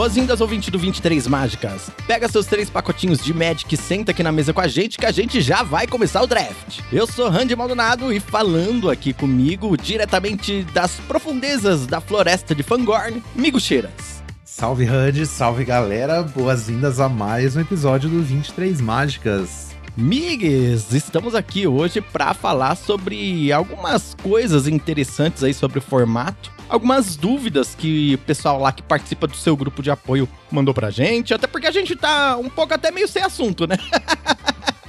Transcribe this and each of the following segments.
Boas-vindas, ouvinte do 23 Mágicas. Pega seus três pacotinhos de Magic e senta aqui na mesa com a gente que a gente já vai começar o draft. Eu sou Randy Maldonado e falando aqui comigo, diretamente das profundezas da floresta de Fangorn, Migo Cheiras. Salve Randy, salve galera, boas-vindas a mais um episódio do 23 Mágicas. Migues, estamos aqui hoje para falar sobre algumas coisas interessantes aí sobre o formato algumas dúvidas que o pessoal lá que participa do seu grupo de apoio mandou pra gente, até porque a gente tá um pouco até meio sem assunto, né?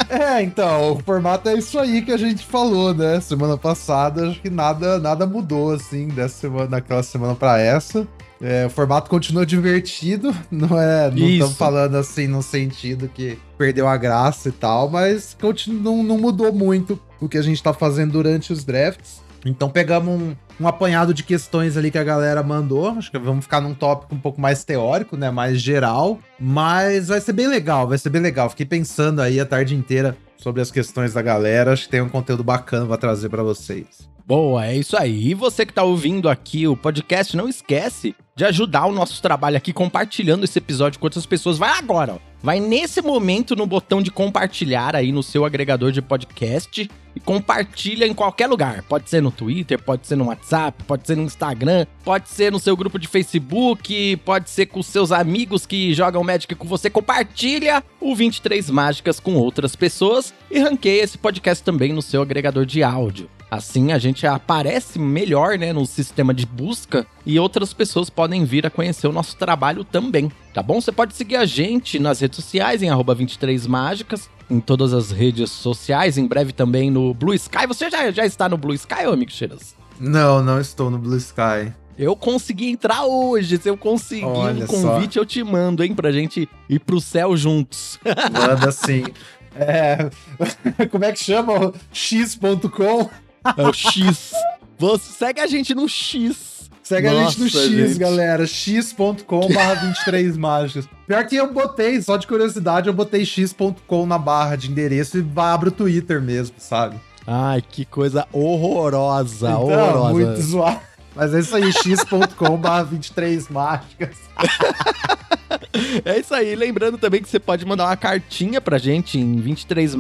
É, então, o formato é isso aí que a gente falou, né? Semana passada, acho que nada, nada mudou, assim, dessa semana, daquela semana para essa. É, o formato continua divertido, não é? Não estamos falando assim no sentido que perdeu a graça e tal, mas continua, não, não mudou muito o que a gente tá fazendo durante os drafts. Então pegamos um, um apanhado de questões ali que a galera mandou. Acho que vamos ficar num tópico um pouco mais teórico, né? Mais geral. Mas vai ser bem legal, vai ser bem legal. Fiquei pensando aí a tarde inteira sobre as questões da galera. Acho que tem um conteúdo bacana pra trazer para vocês. Boa, é isso aí. E você que tá ouvindo aqui o podcast, não esquece de ajudar o nosso trabalho aqui compartilhando esse episódio com outras pessoas. Vai agora, ó. Vai nesse momento no botão de compartilhar aí no seu agregador de podcast e compartilha em qualquer lugar. Pode ser no Twitter, pode ser no WhatsApp, pode ser no Instagram, pode ser no seu grupo de Facebook, pode ser com seus amigos que jogam Magic com você. Compartilha o 23 Mágicas com outras pessoas e ranqueia esse podcast também no seu agregador de áudio. Assim a gente aparece melhor, né, no sistema de busca e outras pessoas podem vir a conhecer o nosso trabalho também, tá bom? Você pode seguir a gente nas redes sociais em 23mágicas, em todas as redes sociais, em breve também no Blue Sky. Você já, já está no Blue Sky, ô amigo Cheiras? Não, não estou no Blue Sky. Eu consegui entrar hoje. Se eu conseguir Olha um convite, só. eu te mando, hein? Pra gente ir pro céu juntos. Manda sim. É... Como é que chama? X.com? É o X. Você segue a gente no X. Segue Nossa, a gente no X, gente. galera. x.com barra 23 mágicas. Pior que eu botei, só de curiosidade, eu botei x.com na barra de endereço e abre o Twitter mesmo, sabe? Ai, que coisa horrorosa, então, horrorosa. Muito zoado. Mas é isso aí, x.com barra 23 mágicas. é isso aí. Lembrando também que você pode mandar uma cartinha pra gente em 23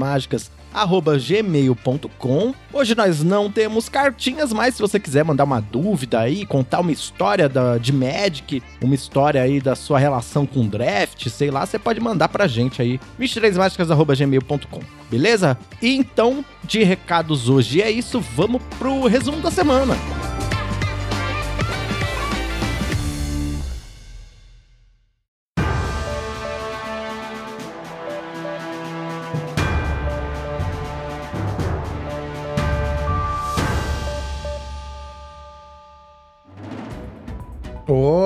mágicas gmail.com. Hoje nós não temos cartinhas, mas se você quiser mandar uma dúvida aí, contar uma história da, de Magic, uma história aí da sua relação com draft, sei lá, você pode mandar pra gente aí, 23mágicas.gmail.com, beleza? E então, de recados hoje é isso, vamos pro resumo da semana.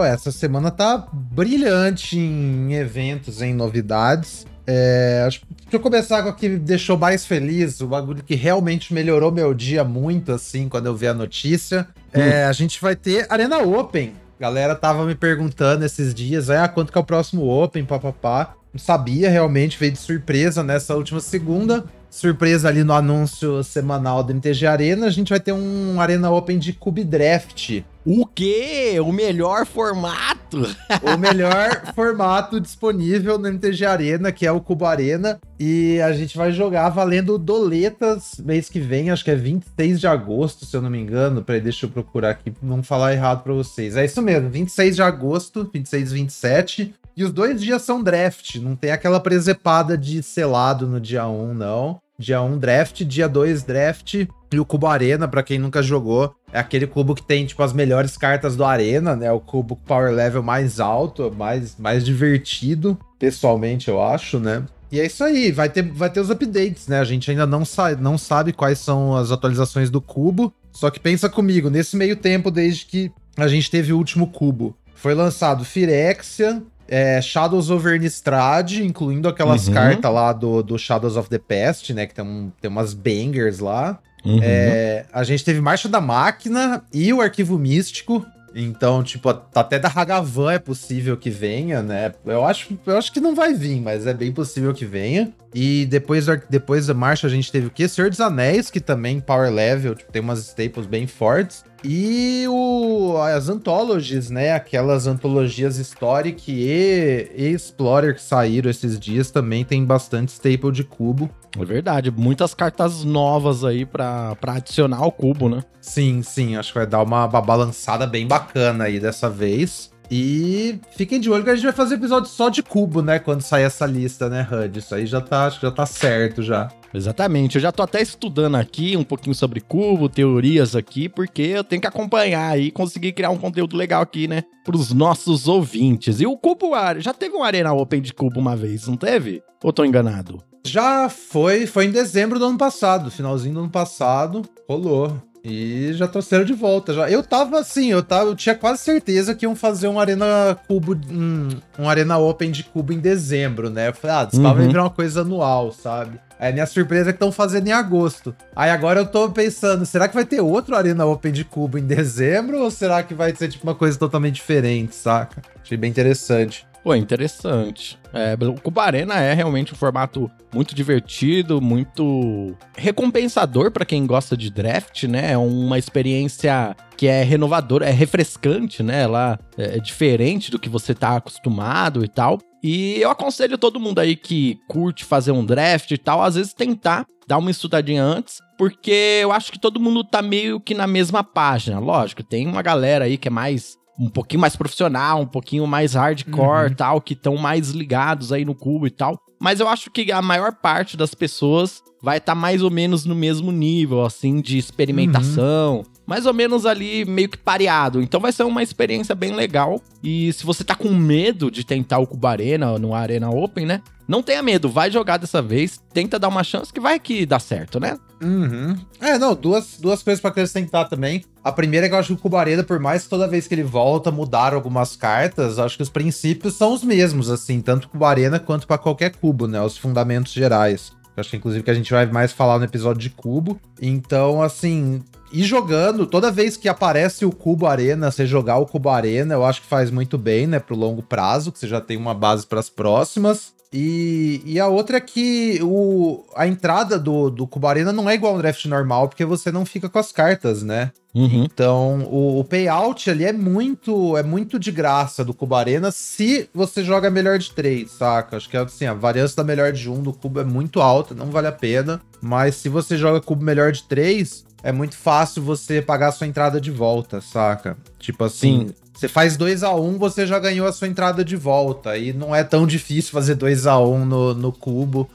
Essa semana tá brilhante em eventos, em novidades. É, acho deixa eu começar com o que me deixou mais feliz, o bagulho que realmente melhorou meu dia muito, assim, quando eu vi a notícia. É, hum. É, a gente vai ter Arena Open. galera tava me perguntando esses dias, ah, quanto que é o próximo Open, papapá. Não sabia realmente, veio de surpresa nessa última segunda. Surpresa ali no anúncio semanal do MTG Arena, a gente vai ter um Arena Open de Cube Draft. O quê? O melhor formato? o melhor formato disponível no MTG Arena, que é o Cubo Arena. E a gente vai jogar valendo doletas mês que vem, acho que é 26 de agosto, se eu não me engano. Peraí, deixa eu procurar aqui, não falar errado para vocês. É isso mesmo, 26 de agosto, 26 e 27. E os dois dias são draft, não tem aquela presepada de selado no dia 1, não. Dia 1 draft, dia 2 draft e o cubo Arena, para quem nunca jogou, é aquele cubo que tem tipo as melhores cartas do Arena, né? O cubo power level mais alto, mais mais divertido, pessoalmente eu acho, né? E é isso aí, vai ter, vai ter os updates, né? A gente ainda não, sa não sabe quais são as atualizações do cubo. Só que pensa comigo, nesse meio tempo, desde que a gente teve o último cubo, foi lançado Firexia, é, Shadows over Innistrad, incluindo aquelas uhum. cartas lá do, do Shadows of the Past, né? Que tem, um, tem umas bangers lá. Uhum. É, a gente teve Marcha da Máquina e o Arquivo Místico. Então, tipo, até da Hagavan é possível que venha, né? Eu acho, eu acho que não vai vir, mas é bem possível que venha. E depois, depois da marcha a gente teve o quê? Senhor dos Anéis, que também power level, tipo, tem umas staples bem fortes. E o, as anthologies, né? Aquelas antologias Historic e, e Explorer que saíram esses dias também tem bastante staple de cubo. É verdade, muitas cartas novas aí pra, pra adicionar ao cubo, né? Sim, sim, acho que vai dar uma, uma balançada bem bacana aí dessa vez. E fiquem de olho que a gente vai fazer episódio só de cubo, né? Quando sair essa lista, né, HUD? Isso aí já tá, acho que já tá certo já. Exatamente, eu já tô até estudando aqui um pouquinho sobre cubo, teorias aqui, porque eu tenho que acompanhar e conseguir criar um conteúdo legal aqui, né? Pros nossos ouvintes. E o cubo, já teve um Arena Open de cubo uma vez, não teve? Ou tô enganado? Já foi, foi em dezembro do ano passado, finalzinho do ano passado, rolou. E já trouxeram de volta. Já. Eu tava assim, eu, tava, eu tinha quase certeza que iam fazer um Arena Cubo, um, um Arena Open de Cubo em dezembro, né? Eu falei, ah, isso uhum. vai virar uma coisa anual, sabe? Aí minha surpresa é que estão fazendo em agosto. Aí agora eu tô pensando, será que vai ter outro Arena Open de Cubo em dezembro? Ou será que vai ser tipo uma coisa totalmente diferente, saca? Achei bem interessante. Pô, interessante. É, o Cuba Arena é realmente um formato muito divertido, muito recompensador para quem gosta de draft, né? É uma experiência que é renovadora, é refrescante, né? Ela é diferente do que você tá acostumado e tal. E eu aconselho todo mundo aí que curte fazer um draft e tal, às vezes tentar dar uma estudadinha antes, porque eu acho que todo mundo tá meio que na mesma página. Lógico, tem uma galera aí que é mais um pouquinho mais profissional, um pouquinho mais hardcore uhum. tal, que estão mais ligados aí no cubo e tal. Mas eu acho que a maior parte das pessoas vai estar tá mais ou menos no mesmo nível, assim, de experimentação. Uhum. Mais ou menos ali, meio que pareado. Então vai ser uma experiência bem legal. E se você tá com medo de tentar o Cubo Arena no Arena Open, né? Não tenha medo, vai jogar dessa vez, tenta dar uma chance que vai que dá certo, né? Uhum. É, não, duas, duas coisas pra acrescentar também. A primeira é que eu acho que o Cubareda, por mais que toda vez que ele volta mudar algumas cartas, acho que os princípios são os mesmos, assim, tanto Cubo Arena quanto para qualquer cubo, né? Os fundamentos gerais. Acho que, inclusive, que a gente vai mais falar no episódio de cubo. Então, assim, ir jogando, toda vez que aparece o Cubo Arena, você jogar o Cubo Arena, eu acho que faz muito bem, né, pro longo prazo, que você já tem uma base para as próximas. E, e a outra é que o, a entrada do, do Cubarena não é igual ao draft normal, porque você não fica com as cartas, né? Uhum. Então, o, o, payout ali é muito é muito de graça do Cubarena se você joga melhor de três, saca? Acho que assim, a variância da melhor de um do cubo é muito alta, não vale a pena. Mas se você joga cubo melhor de três, é muito fácil você pagar a sua entrada de volta, saca? Tipo assim, Sim. Você faz 2 a 1 um, você já ganhou a sua entrada de volta. E não é tão difícil fazer 2 a 1 um no, no cubo.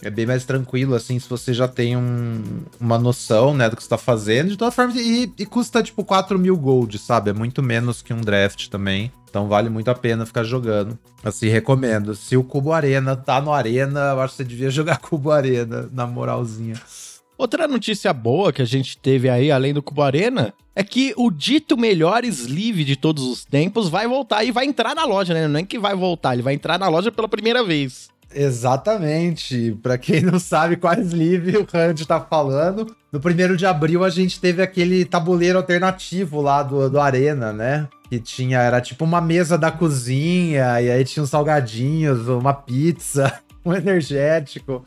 É bem mais tranquilo, assim, se você já tem um, uma noção, né, do que você tá fazendo. De toda forma, e, e custa, tipo, 4 mil gold, sabe? É muito menos que um draft também. Então vale muito a pena ficar jogando. Assim, recomendo. Se o Cubo Arena tá no Arena, eu acho que você devia jogar Cubo Arena, na moralzinha. Outra notícia boa que a gente teve aí, além do Cubo Arena, é que o dito melhor sleeve de todos os tempos vai voltar e vai entrar na loja, né? Não é que vai voltar, ele vai entrar na loja pela primeira vez. Exatamente. Para quem não sabe qual sleeve o Hand tá falando, no primeiro de abril a gente teve aquele tabuleiro alternativo lá do, do Arena, né? Que tinha, era tipo uma mesa da cozinha, e aí tinha uns salgadinhos, uma pizza um energético.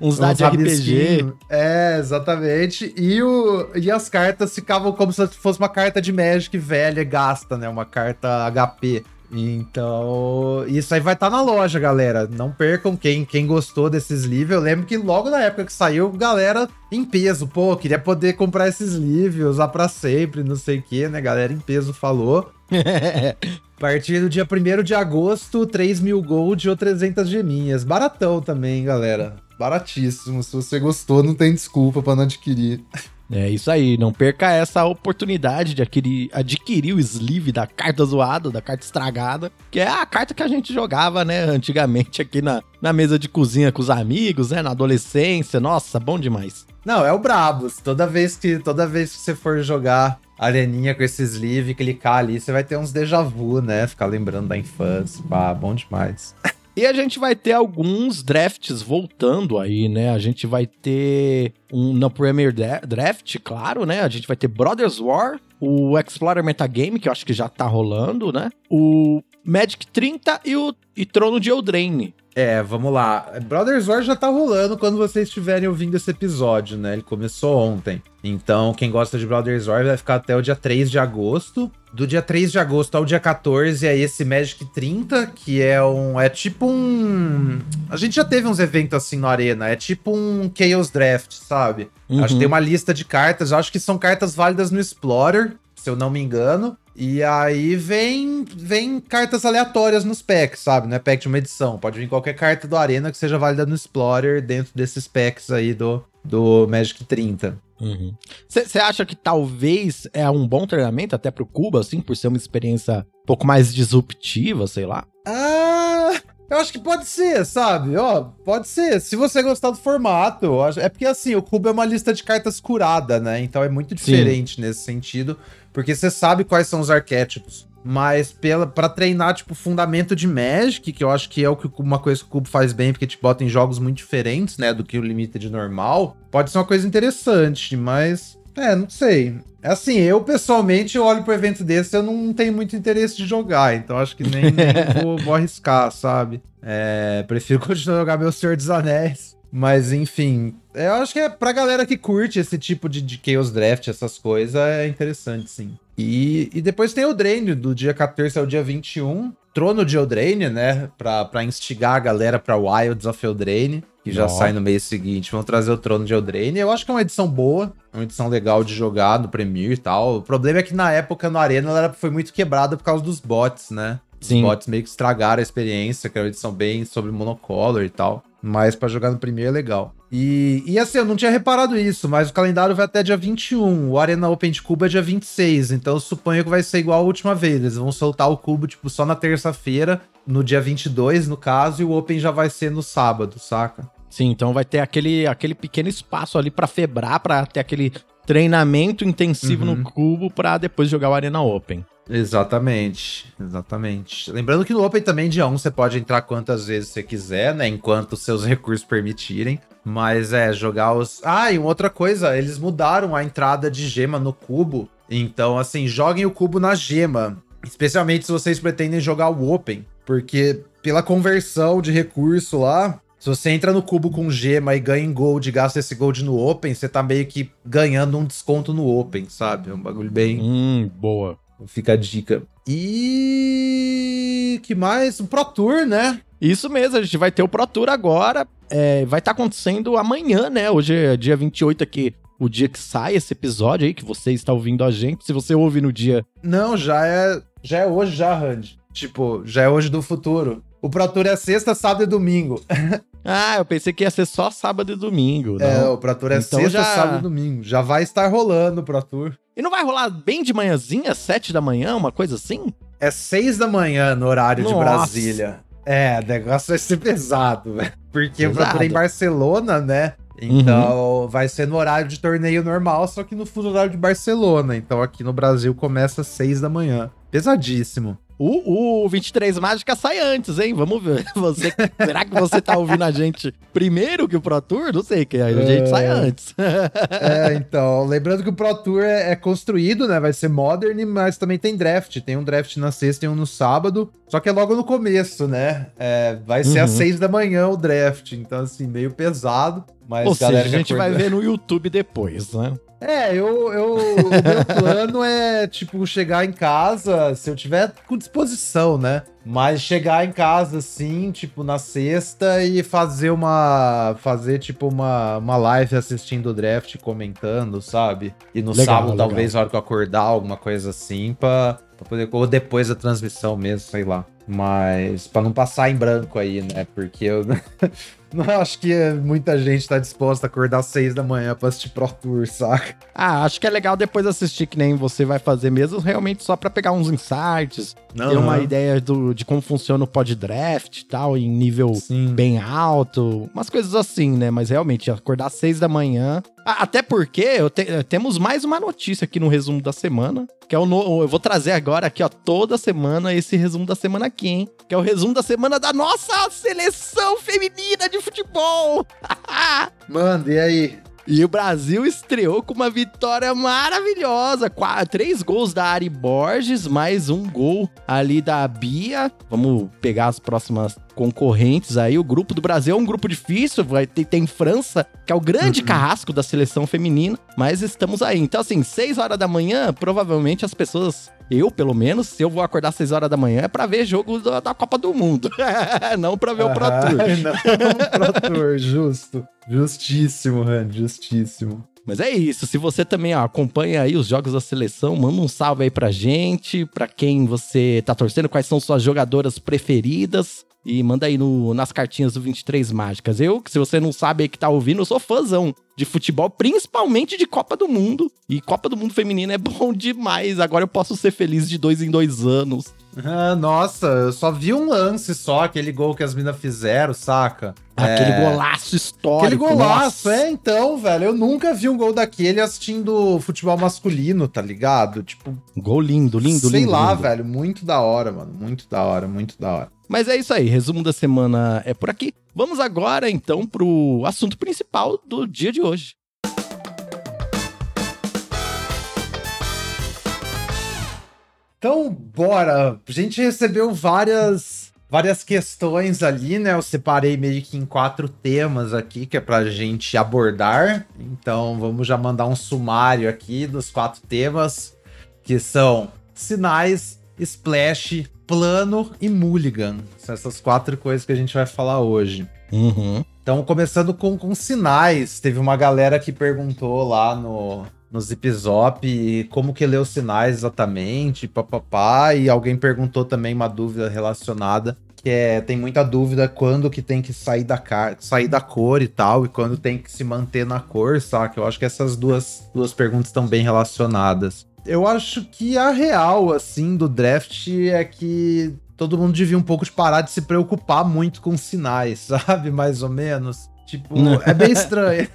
Uns dados de RPG. É, exatamente. E, o, e as cartas ficavam como se fosse uma carta de Magic velha, gasta, né? Uma carta HP. Então, isso aí vai estar tá na loja, galera. Não percam quem, quem gostou desses livros. Eu lembro que logo na época que saiu, galera em peso, pô, queria poder comprar esses livros, usar para sempre, não sei o que, né? Galera em peso falou. A partir do dia 1 de agosto, 3 mil gold ou 300 geminhas. Baratão também, galera. Baratíssimo. Se você gostou, não tem desculpa para não adquirir. É isso aí, não perca essa oportunidade de adquirir, adquirir o sleeve da carta zoada, da carta estragada, que é a carta que a gente jogava, né, antigamente aqui na, na mesa de cozinha com os amigos, né, na adolescência. Nossa, bom demais. Não, é o Brabos. Toda vez que toda vez que você for jogar areninha com esse sleeve, clicar ali, você vai ter uns déjà vu, né? Ficar lembrando da infância. Pá, bom demais. E a gente vai ter alguns drafts voltando aí, né? A gente vai ter um na Premier Draft, claro, né? A gente vai ter Brothers War, o Explorer Metagame, que eu acho que já tá rolando, né? O Magic 30 e o e Trono de Eldraine. É, vamos lá. Brothers War já tá rolando quando vocês estiverem ouvindo esse episódio, né? Ele começou ontem. Então, quem gosta de Brothers War vai ficar até o dia 3 de agosto. Do dia 3 de agosto ao dia 14 é esse Magic 30, que é um. É tipo um. A gente já teve uns eventos assim no Arena. É tipo um Chaos Draft, sabe? Uhum. Acho que tem uma lista de cartas. Eu acho que são cartas válidas no Explorer, se eu não me engano. E aí vem, vem cartas aleatórias nos packs, sabe? Não é pack de uma edição. Pode vir qualquer carta do Arena que seja válida no Explorer dentro desses packs aí do, do Magic 30. Você uhum. acha que talvez é um bom treinamento até pro Cuba, assim, por ser uma experiência um pouco mais disruptiva, sei lá? Ah, eu acho que pode ser, sabe? Ó, pode ser. Se você gostar do formato, é porque assim, o Cuba é uma lista de cartas curada, né? Então é muito diferente Sim. nesse sentido. Porque você sabe quais são os arquétipos. Mas pela para treinar, tipo, fundamento de Magic, que eu acho que é o que uma coisa que o Cubo faz bem, porque te bota em jogos muito diferentes, né, do que o Limited normal, pode ser uma coisa interessante, mas. É, não sei. É assim, eu pessoalmente eu olho pro evento desse eu não tenho muito interesse de jogar, então acho que nem, nem vou, vou, arriscar, sabe? É, prefiro continuar a jogar meu Senhor dos Anéis. Mas enfim, eu acho que é pra galera que curte esse tipo de, de Chaos Draft, essas coisas, é interessante, sim. E, e depois tem o Drain, do dia 14 ao dia 21. Trono de Eldraine, né? Pra, pra instigar a galera pra Wilds of Eldraine, que já Nossa. sai no mês seguinte. Vão trazer o Trono de Eldraine. Eu acho que é uma edição boa, uma edição legal de jogar no Premier e tal. O problema é que na época, no Arena, ela foi muito quebrada por causa dos bots, né? Sim. Os bots meio que estragaram a experiência, que era uma edição bem sobre monocolor e tal. Mas para jogar no primeiro é legal. E, e assim, eu não tinha reparado isso, mas o calendário vai até dia 21. O Arena Open de Cuba é dia 26. Então eu suponho que vai ser igual a última vez. Eles vão soltar o cubo, tipo, só na terça-feira, no dia 22, no caso, e o Open já vai ser no sábado, saca? Sim, então vai ter aquele, aquele pequeno espaço ali para febrar, para ter aquele treinamento intensivo uhum. no cubo para depois jogar o Arena Open. Exatamente, exatamente. Lembrando que no Open também, dia 1, você pode entrar quantas vezes você quiser, né? Enquanto seus recursos permitirem. Mas é, jogar os. Ah, e uma outra coisa, eles mudaram a entrada de gema no cubo. Então, assim, joguem o cubo na gema. Especialmente se vocês pretendem jogar o Open. Porque pela conversão de recurso lá, se você entra no cubo com gema e ganha em gold e gasta esse gold no Open, você tá meio que ganhando um desconto no Open, sabe? É um bagulho bem. Hum, boa. Fica a dica. E. que mais? O Pro Tour, né? Isso mesmo, a gente vai ter o Pro Tour agora. É, vai estar tá acontecendo amanhã, né? Hoje é dia 28 aqui, o dia que sai esse episódio aí, que você está ouvindo a gente. Se você ouve no dia. Não, já é. Já é hoje, já, Randy. Tipo, já é hoje do futuro. O Pro Tour é sexta, sábado e domingo. ah, eu pensei que ia ser só sábado e domingo. Não? É, o Pro Tour é então sexta, já... sábado e domingo. Já vai estar rolando o Pro Tour. E não vai rolar bem de manhãzinha, sete da manhã, uma coisa assim? É seis da manhã no horário Nossa. de Brasília. É, o negócio vai ser pesado, velho. Porque pesado. eu procurei em Barcelona, né? Então uhum. vai ser no horário de torneio normal, só que no fuso horário de Barcelona. Então aqui no Brasil começa às seis da manhã. Pesadíssimo. O, o 23 Mágica sai antes, hein? Vamos ver. Você, será que você tá ouvindo a gente primeiro que o Pro Tour? Não sei, que a gente é... sai antes. é, então. Lembrando que o Pro Tour é, é, construído, né? Vai ser modern, mas também tem draft. Tem um draft na sexta e um no sábado. Só que é logo no começo, né? É, vai ser uhum. às seis da manhã o draft. Então, assim, meio pesado. Mas Ou seja, a gente vai ver no YouTube depois, né? É, eu, eu, o meu plano é, tipo, chegar em casa, se eu tiver com disposição, né? Mas chegar em casa, assim, tipo, na sexta e fazer uma. Fazer, tipo, uma, uma live assistindo o draft, comentando, sabe? E no legal, sábado, legal. talvez, na hora que eu acordar, alguma coisa assim, pra, pra poder. Ou depois da transmissão mesmo, sei lá. Mas para não passar em branco aí, né? Porque eu não acho que muita gente tá disposta a acordar às seis da manhã pra assistir Pro Tour, saca? Ah, acho que é legal depois assistir que nem você vai fazer mesmo, realmente só para pegar uns insights, uhum. ter uma ideia do, de como funciona o pod draft e tal, em nível Sim. bem alto, umas coisas assim, né? Mas realmente, acordar às seis da manhã. Até porque te, temos mais uma notícia aqui no resumo da semana, que é o no, eu vou trazer agora aqui, ó, toda semana esse resumo da semana aqui, hein? Que é o resumo da semana da nossa seleção feminina de futebol. Manda, e aí? E o Brasil estreou com uma vitória maravilhosa. Quatro, três gols da Ari Borges, mais um gol ali da Bia. Vamos pegar as próximas concorrentes aí. O grupo do Brasil é um grupo difícil, vai ter, tem França, que é o grande uhum. carrasco da seleção feminina, mas estamos aí. Então, assim, 6 horas da manhã, provavelmente as pessoas eu, pelo menos, se eu vou acordar às 6 horas da manhã, é pra ver jogo da, da Copa do Mundo. não pra ver ah, o Pro Tour. Não, Pro Tour, justo. Justíssimo, Ran, justíssimo. Mas é isso. Se você também ó, acompanha aí os jogos da seleção, manda um salve aí pra gente, pra quem você tá torcendo, quais são suas jogadoras preferidas. E manda aí no, nas cartinhas do 23 Mágicas. Eu, que se você não sabe aí que tá ouvindo, eu sou fãzão de futebol, principalmente de Copa do Mundo. E Copa do Mundo Feminino é bom demais. Agora eu posso ser feliz de dois em dois anos. Ah, nossa, eu só vi um lance só, aquele gol que as minas fizeram, saca? Aquele é... golaço histórico. Aquele golaço, nossa. é, então, velho. Eu nunca vi um gol daquele assistindo futebol masculino, tá ligado? Tipo. Gol lindo, lindo, sei lindo. Sei lá, lindo. velho. Muito da hora, mano. Muito da hora, muito da hora. Mas é isso aí, resumo da semana é por aqui. Vamos agora então pro assunto principal do dia de hoje. Então, bora. A gente recebeu várias várias questões ali, né? Eu separei meio que em quatro temas aqui que é pra gente abordar. Então, vamos já mandar um sumário aqui dos quatro temas, que são sinais, splash, plano e mulligan. São essas quatro coisas que a gente vai falar hoje. Uhum. Então, começando com, com sinais, teve uma galera que perguntou lá no, no Zipzop como que lê os sinais exatamente, papapá, e alguém perguntou também uma dúvida relacionada, que é, tem muita dúvida quando que tem que sair da, car sair da cor e tal, e quando tem que se manter na cor, saca? Eu acho que essas duas, duas perguntas estão bem relacionadas. Eu acho que a real, assim, do draft é que todo mundo devia um pouco de parar de se preocupar muito com sinais, sabe? Mais ou menos. Tipo, é bem estranho.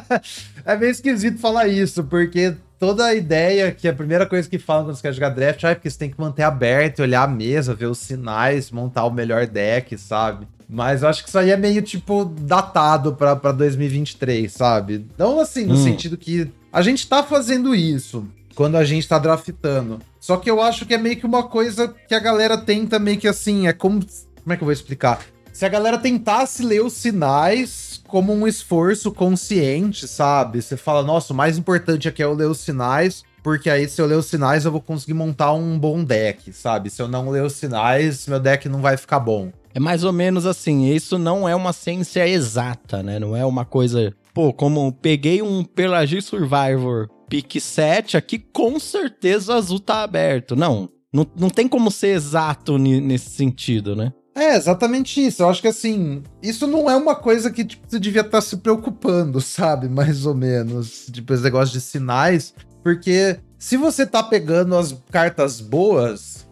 é bem esquisito falar isso, porque toda a ideia que a primeira coisa que falam quando você quer jogar draft é porque você tem que manter aberto, olhar a mesa, ver os sinais, montar o melhor deck, sabe? Mas eu acho que isso aí é meio, tipo, datado pra, pra 2023, sabe? Não assim, no hum. sentido que a gente tá fazendo isso quando a gente tá draftando. Só que eu acho que é meio que uma coisa que a galera tenta meio que assim, é como. Como é que eu vou explicar? Se a galera tentasse ler os sinais como um esforço consciente, sabe? Você fala, nossa, o mais importante aqui é eu ler os sinais, porque aí se eu ler os sinais eu vou conseguir montar um bom deck, sabe? Se eu não ler os sinais, meu deck não vai ficar bom. É mais ou menos assim, isso não é uma ciência exata, né? Não é uma coisa, pô, como peguei um Pelagi Survivor pick 7 aqui, com certeza o azul tá aberto. Não, não, não tem como ser exato nesse sentido, né? É, exatamente isso. Eu acho que assim, isso não é uma coisa que tipo, você devia estar tá se preocupando, sabe? Mais ou menos. Tipo, esse negócio de sinais. Porque se você tá pegando as cartas boas,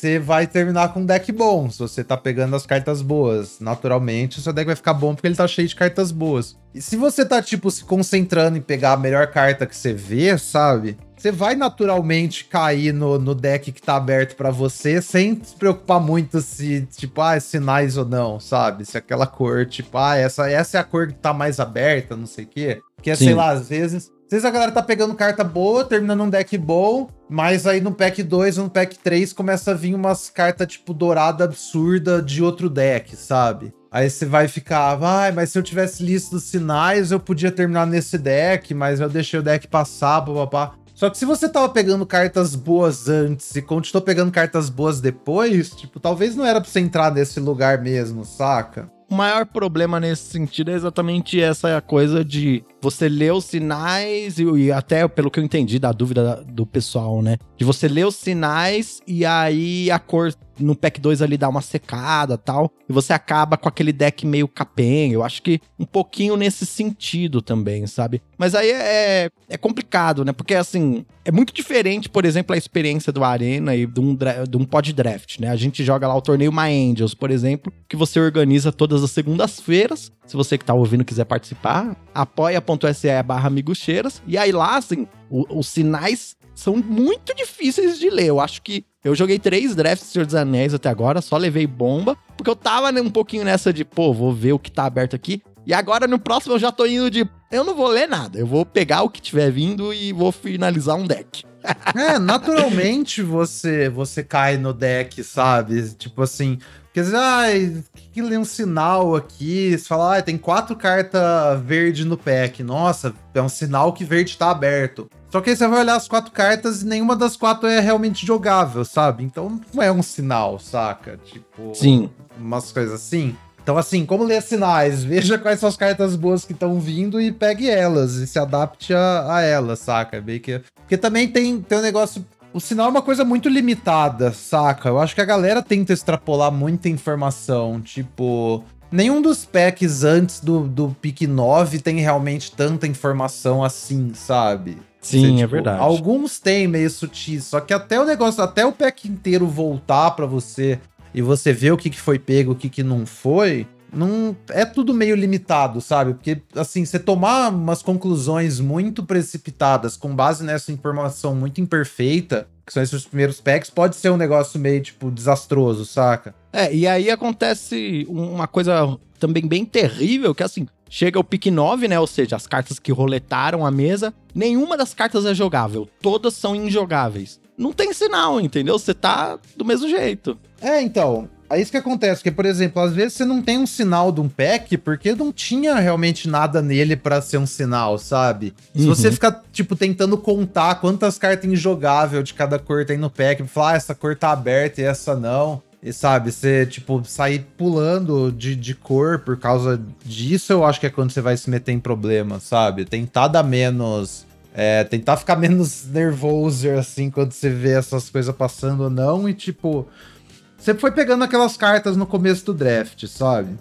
você vai terminar com um deck bom. Se você tá pegando as cartas boas, naturalmente, o seu deck vai ficar bom porque ele tá cheio de cartas boas. E se você tá, tipo, se concentrando em pegar a melhor carta que você vê, sabe? você vai naturalmente cair no, no deck que tá aberto para você, sem se preocupar muito se, tipo, ah, é sinais ou não, sabe? Se aquela cor, tipo, ah, essa, essa é a cor que tá mais aberta, não sei o quê. Porque, Sim. sei lá, às vezes. Às vezes a galera tá pegando carta boa, terminando um deck bom, mas aí no pack 2 ou no pack 3 começa a vir umas cartas, tipo, dourada absurda de outro deck, sabe? Aí você vai ficar, vai, mas se eu tivesse lista dos sinais, eu podia terminar nesse deck, mas eu deixei o deck passar, papapá. Só que se você tava pegando cartas boas antes e continuou pegando cartas boas depois, tipo, talvez não era pra você entrar nesse lugar mesmo, saca? O maior problema nesse sentido é exatamente essa coisa de você ler os sinais e, e, até pelo que eu entendi da dúvida do pessoal, né? De você ler os sinais e aí a cor no pack 2 ali dá uma secada tal. E você acaba com aquele deck meio capenga. Eu acho que um pouquinho nesse sentido também, sabe? Mas aí é, é complicado, né? Porque assim, é muito diferente, por exemplo, a experiência do Arena e de um, de um pod draft, né? A gente joga lá o torneio My Angels, por exemplo, que você organiza todas as segundas-feiras. Se você que tá ouvindo quiser participar, apoia.se barra amigucheiras. E aí lá, assim, o, os sinais são muito difíceis de ler. Eu acho que eu joguei três drafts de Senhor dos Anéis até agora, só levei bomba, porque eu tava né, um pouquinho nessa de, pô, vou ver o que tá aberto aqui. E agora no próximo eu já tô indo de. Eu não vou ler nada. Eu vou pegar o que tiver vindo e vou finalizar um deck. É, naturalmente você você cai no deck, sabe? Tipo assim, quer dizer, ai, que, que lê um sinal aqui? Você fala, ah, tem quatro cartas verde no pack. Nossa, é um sinal que verde tá aberto. Só que aí você vai olhar as quatro cartas e nenhuma das quatro é realmente jogável, sabe? Então não é um sinal, saca? Tipo. Sim. Umas coisas assim. Então, assim, como ler sinais? Veja quais são as cartas boas que estão vindo e pegue elas e se adapte a, a elas, saca? É bem que. Porque também tem, tem um negócio. O sinal é uma coisa muito limitada, saca? Eu acho que a galera tenta extrapolar muita informação. Tipo, nenhum dos packs antes do, do pick 9 tem realmente tanta informação assim, sabe? Sim, Você, é tipo, é verdade. Alguns têm meio sutis, só que até o negócio, até o pack inteiro voltar para você e você vê o que, que foi pego, o que, que não foi, não é tudo meio limitado, sabe? Porque assim, você tomar umas conclusões muito precipitadas com base nessa informação muito imperfeita, que são esses primeiros packs, pode ser um negócio meio tipo desastroso, saca? É, e aí acontece uma coisa também bem terrível, que assim, chega o pick 9, né? Ou seja, as cartas que roletaram a mesa, nenhuma das cartas é jogável, todas são injogáveis. Não tem sinal, entendeu? Você tá do mesmo jeito. É, então. É isso que acontece, porque, por exemplo, às vezes você não tem um sinal de um pack porque não tinha realmente nada nele para ser um sinal, sabe? Se uhum. você ficar, tipo, tentando contar quantas cartas injogável de cada cor tem no pack, falar, ah, essa cor tá aberta e essa não, e sabe, você, tipo, sair pulando de, de cor por causa disso, eu acho que é quando você vai se meter em problema, sabe? Tentar dar menos. É, tentar ficar menos nervoso, assim, quando você vê essas coisas passando ou não, e tipo você foi pegando aquelas cartas no começo do draft, sabe?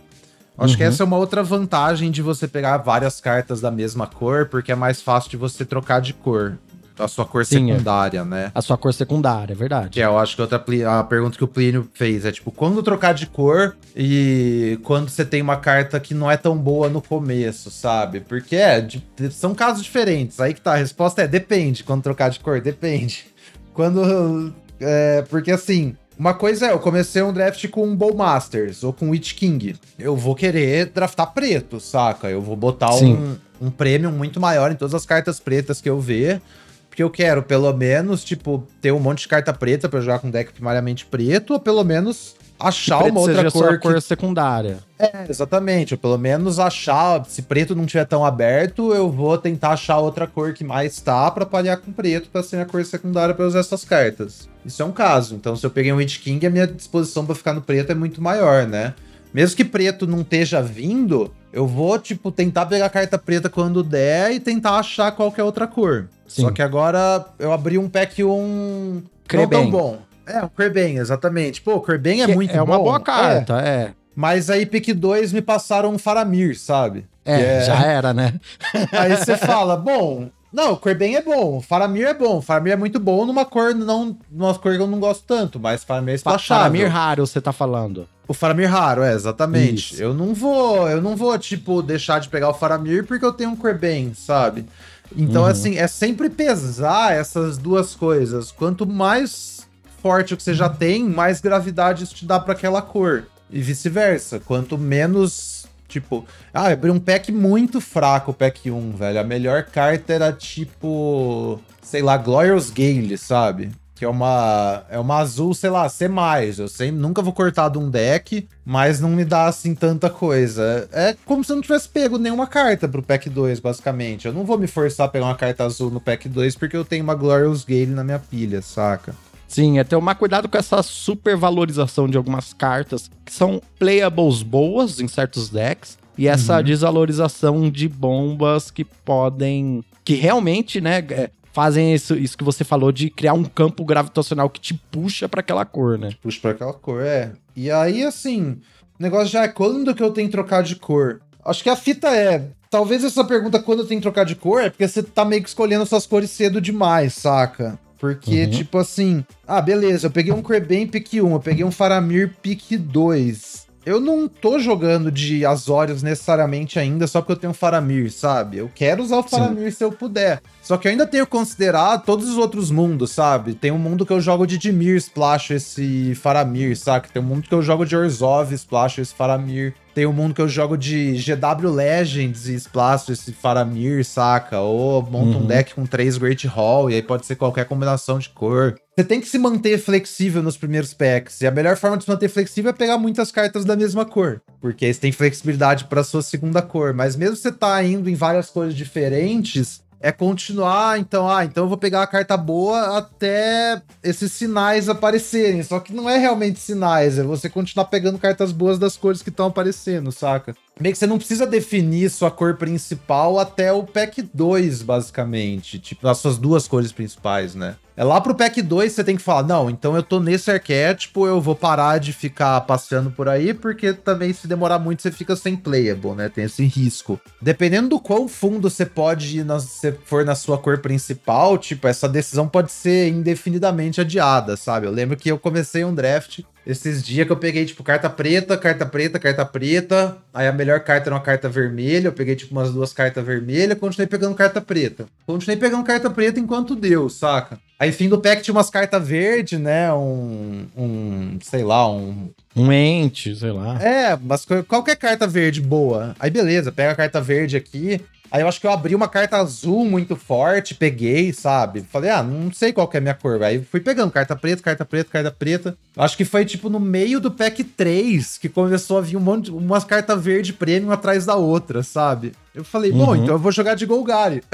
Acho uhum. que essa é uma outra vantagem de você pegar várias cartas da mesma cor, porque é mais fácil de você trocar de cor. A sua cor Sim, é. secundária, é. né? A sua cor secundária, é verdade. Que é, eu acho que outra a pergunta que o Plínio fez é tipo, quando trocar de cor e quando você tem uma carta que não é tão boa no começo, sabe? Porque é, de, são casos diferentes. Aí que tá, a resposta é depende. Quando trocar de cor, depende. Quando. É, porque assim, uma coisa é, eu comecei um draft com um Bowmasters ou com Witch King. Eu vou querer draftar preto, saca? Eu vou botar um, um premium muito maior em todas as cartas pretas que eu ver. Porque eu quero, pelo menos, tipo, ter um monte de carta preta para jogar com deck primariamente preto, ou pelo menos achar uma outra cor. Que... cor secundária. É, exatamente. Ou pelo menos achar. Se preto não tiver tão aberto, eu vou tentar achar outra cor que mais tá para palhar com preto para ser a cor secundária para usar essas cartas. Isso é um caso. Então, se eu peguei um Witch King, a minha disposição para ficar no preto é muito maior, né? Mesmo que preto não esteja vindo, eu vou, tipo, tentar pegar a carta preta quando der e tentar achar qualquer outra cor. Sim. Só que agora eu abri um pack um. Não tão bom. É, o Kerben, exatamente. Pô, o Kerben é que muito é bom. É uma boa carta, é. é. Mas aí, pick 2 me passaram um Faramir, sabe? É, é... já era, né? aí você fala, bom, não, o Kerben é bom, o Faramir é bom, o Faramir é muito bom numa cor não, numa cor que eu não gosto tanto, mas Faramir é esplashável. Faramir raro, você tá falando. O Faramir raro, é, exatamente. Isso. Eu não vou, eu não vou, tipo, deixar de pegar o Faramir porque eu tenho um Kerben, sabe? Então, uhum. assim, é sempre pesar essas duas coisas. Quanto mais forte o que você já tem, mais gravidade isso te dá para aquela cor. E vice-versa. Quanto menos. Tipo, ah, abri um pack muito fraco, o pack 1, velho. A melhor carta era tipo. Sei lá, Glorious Gale, sabe? Que é uma. É uma azul, sei lá, C. Eu sei, nunca vou cortar de um deck, mas não me dá assim tanta coisa. É como se eu não tivesse pego nenhuma carta pro pack 2, basicamente. Eu não vou me forçar a pegar uma carta azul no pack 2 porque eu tenho uma Glorious Gale na minha pilha, saca? Sim, é tomar cuidado com essa supervalorização de algumas cartas que são playables boas em certos decks e essa uhum. desvalorização de bombas que podem. que realmente, né, é, fazem isso, isso que você falou de criar um campo gravitacional que te puxa para aquela cor, né? Puxa para aquela cor, é. E aí, assim, o negócio já é quando que eu tenho que trocar de cor? Acho que a fita é. Talvez essa pergunta quando eu tenho que trocar de cor é porque você tá meio que escolhendo suas cores cedo demais, saca? Porque, uhum. tipo assim, ah, beleza, eu peguei um Kerben pick 1, eu peguei um Faramir pick 2. Eu não tô jogando de Azorius necessariamente ainda só porque eu tenho Faramir, sabe? Eu quero usar o Faramir Sim. se eu puder. Só que eu ainda tenho que considerar todos os outros mundos, sabe? Tem um mundo que eu jogo de Dimir, splasho esse Faramir, saca? Tem um mundo que eu jogo de Orzhov, splasho esse Faramir. Tem um mundo que eu jogo de GW Legends e espaço esse Faramir, saca? Ou monta uhum. um deck com três Great Hall, e aí pode ser qualquer combinação de cor. Você tem que se manter flexível nos primeiros packs. E a melhor forma de se manter flexível é pegar muitas cartas da mesma cor. Porque aí você tem flexibilidade para sua segunda cor. Mas mesmo você tá indo em várias cores diferentes, é continuar, então, ah, então eu vou pegar a carta boa até esses sinais aparecerem. Só que não é realmente sinais, é você continuar pegando cartas boas das cores que estão aparecendo, saca? Meio que você não precisa definir sua cor principal até o pack 2, basicamente. Tipo, as suas duas cores principais, né? É lá pro pack 2 você tem que falar, não, então eu tô nesse arquétipo, eu vou parar de ficar passeando por aí, porque também se demorar muito você fica sem playable, né? Tem esse risco. Dependendo do quão fundo você pode ir, na, se for na sua cor principal, tipo, essa decisão pode ser indefinidamente adiada, sabe? Eu lembro que eu comecei um draft esses dias que eu peguei, tipo, carta preta, carta preta, carta preta. Aí a melhor carta era uma carta vermelha. Eu peguei, tipo, umas duas cartas vermelhas. Continuei pegando carta preta. Continuei pegando carta preta enquanto deu, saca? Aí, fim do pack, tinha umas cartas verde, né? Um. Um. Sei lá, um. Um ente, sei lá. É, mas qualquer carta verde boa. Aí, beleza, pega a carta verde aqui. Aí eu acho que eu abri uma carta azul muito forte, peguei, sabe? Falei, ah, não sei qual que é a minha cor. Aí fui pegando carta preta, carta preta, carta preta. Acho que foi tipo no meio do pack 3 que começou a vir um monte, umas cartas verde premium atrás da outra, sabe? Eu falei, bom, uhum. então eu vou jogar de Golgari.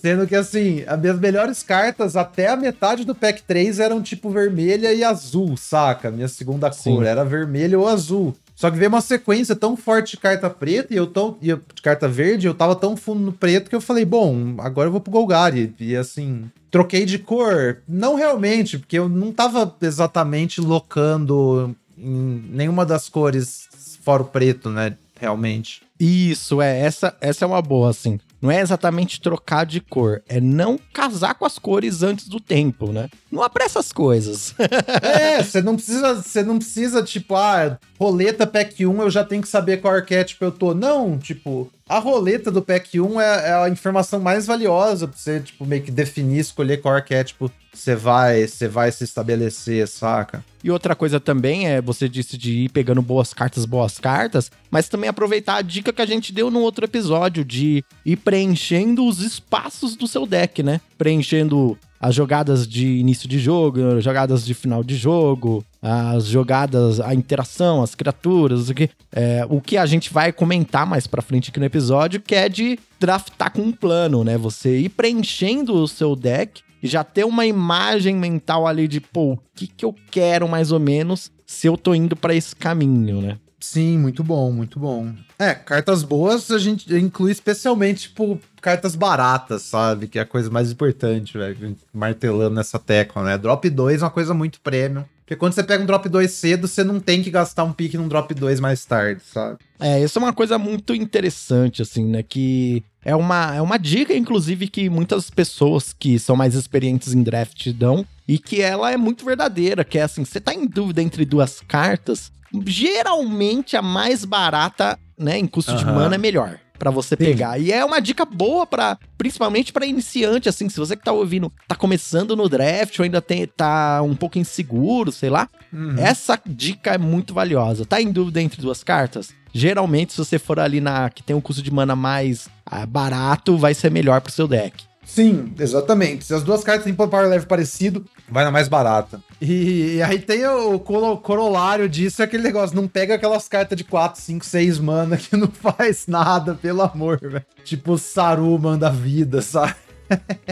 Sendo que assim, as minhas melhores cartas até a metade do pack 3 eram tipo vermelha e azul, saca? Minha segunda Sim. cor era vermelha ou azul. Só que veio uma sequência tão forte de carta preta e eu tão. E de carta verde, eu tava tão fundo no preto que eu falei, bom, agora eu vou pro Golgari. E assim, troquei de cor? Não realmente, porque eu não tava exatamente locando em nenhuma das cores fora o preto, né? Realmente. Isso, é. Essa, essa é uma boa, assim. Não é exatamente trocar de cor, é não casar com as cores antes do tempo, né? Não apressa as coisas. é, você não precisa, você não precisa tipo, ah, roleta pack 1, eu já tenho que saber qual arquétipo eu tô. Não, tipo, a roleta do pack 1 é, é a informação mais valiosa pra você, tipo, meio que definir, escolher qual arquétipo você vai, você vai se estabelecer, saca? E outra coisa também é, você disse de ir pegando boas cartas, boas cartas, mas também aproveitar a dica que a gente deu no outro episódio de ir preenchendo os espaços do seu deck, né? Preenchendo as jogadas de início de jogo, jogadas de final de jogo, as jogadas, a interação, as criaturas, o que, é, o que a gente vai comentar mais pra frente aqui no episódio, que é de draftar com um plano, né? Você ir preenchendo o seu deck e já ter uma imagem mental ali de, pô, o que, que eu quero mais ou menos se eu tô indo para esse caminho, né? Sim, muito bom, muito bom. É, cartas boas a gente inclui especialmente, tipo, cartas baratas, sabe? Que é a coisa mais importante, velho. Martelando nessa tecla, né? Drop 2 é uma coisa muito premium. Porque quando você pega um drop 2 cedo, você não tem que gastar um pique num drop 2 mais tarde, sabe? É, isso é uma coisa muito interessante, assim, né? Que é uma, é uma dica, inclusive, que muitas pessoas que são mais experientes em draft dão. E que ela é muito verdadeira, que é assim, você tá em dúvida entre duas cartas, geralmente a mais barata, né, em custo uhum. de mana é melhor para você Sim. pegar. E é uma dica boa para principalmente para iniciante, assim, se você que tá ouvindo, tá começando no draft ou ainda tem, tá um pouco inseguro, sei lá. Uhum. Essa dica é muito valiosa. Tá em dúvida entre duas cartas? Geralmente, se você for ali na que tem um custo de mana mais ah, barato, vai ser melhor pro seu deck. Sim, exatamente. Se as duas cartas têm power level parecido, vai na mais barata. E, e aí tem o corolário disso, é aquele negócio, não pega aquelas cartas de 4, 5, 6 mana que não faz nada, pelo amor, velho. Tipo Saruman da vida, sabe?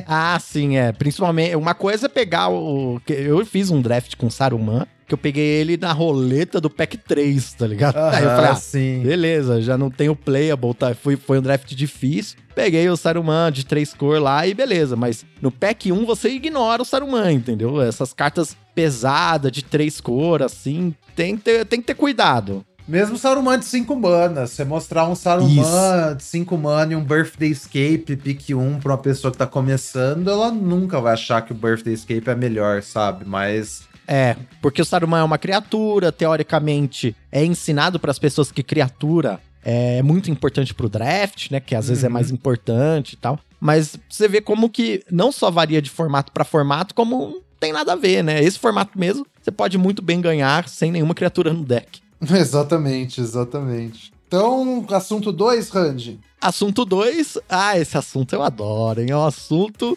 ah, sim, é. Principalmente, uma coisa é pegar o. Eu fiz um draft com Saruman, que eu peguei ele na roleta do pack 3, tá ligado? Aí eu falei, ah, sim. beleza, já não tenho playable, tá? Foi, foi um draft difícil. Peguei o Saruman de três cor lá e beleza, mas no pack 1 você ignora o Saruman, entendeu? Essas cartas pesadas de três cor, assim, tem que ter, tem que ter cuidado. Mesmo Saruman de 5 mana, você mostrar um Saruman Isso. de 5 mana e um Birthday Escape pick 1 um pra uma pessoa que tá começando, ela nunca vai achar que o Birthday Escape é melhor, sabe? Mas é, porque o Saruman é uma criatura, teoricamente é ensinado para as pessoas que criatura é muito importante pro draft, né? Que às uhum. vezes é mais uhum. importante e tal. Mas você vê como que não só varia de formato para formato, como tem nada a ver, né? Esse formato mesmo, você pode muito bem ganhar sem nenhuma criatura no deck. Exatamente, exatamente. Então, assunto 2, Randy. Assunto 2. Ah, esse assunto eu adoro, hein? É um assunto.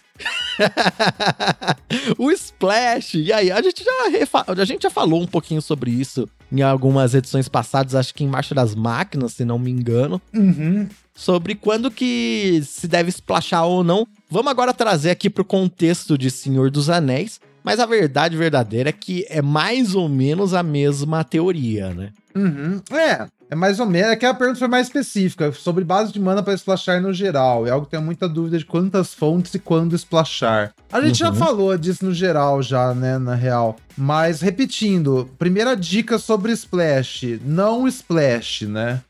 o Splash. E aí, a gente, já a gente já falou um pouquinho sobre isso em algumas edições passadas, acho que em Marcha das Máquinas, se não me engano. Uhum. Sobre quando que se deve splashar ou não. Vamos agora trazer aqui pro contexto de Senhor dos Anéis. Mas a verdade verdadeira é que é mais ou menos a mesma teoria, né? Uhum. É, é mais ou menos. Aquela pergunta foi mais específica, sobre base de mana para splashar no geral. É algo que tenho muita dúvida de quantas fontes e quando splashar. A gente uhum. já falou disso no geral, já, né? Na real. Mas repetindo, primeira dica sobre splash: não splash, né?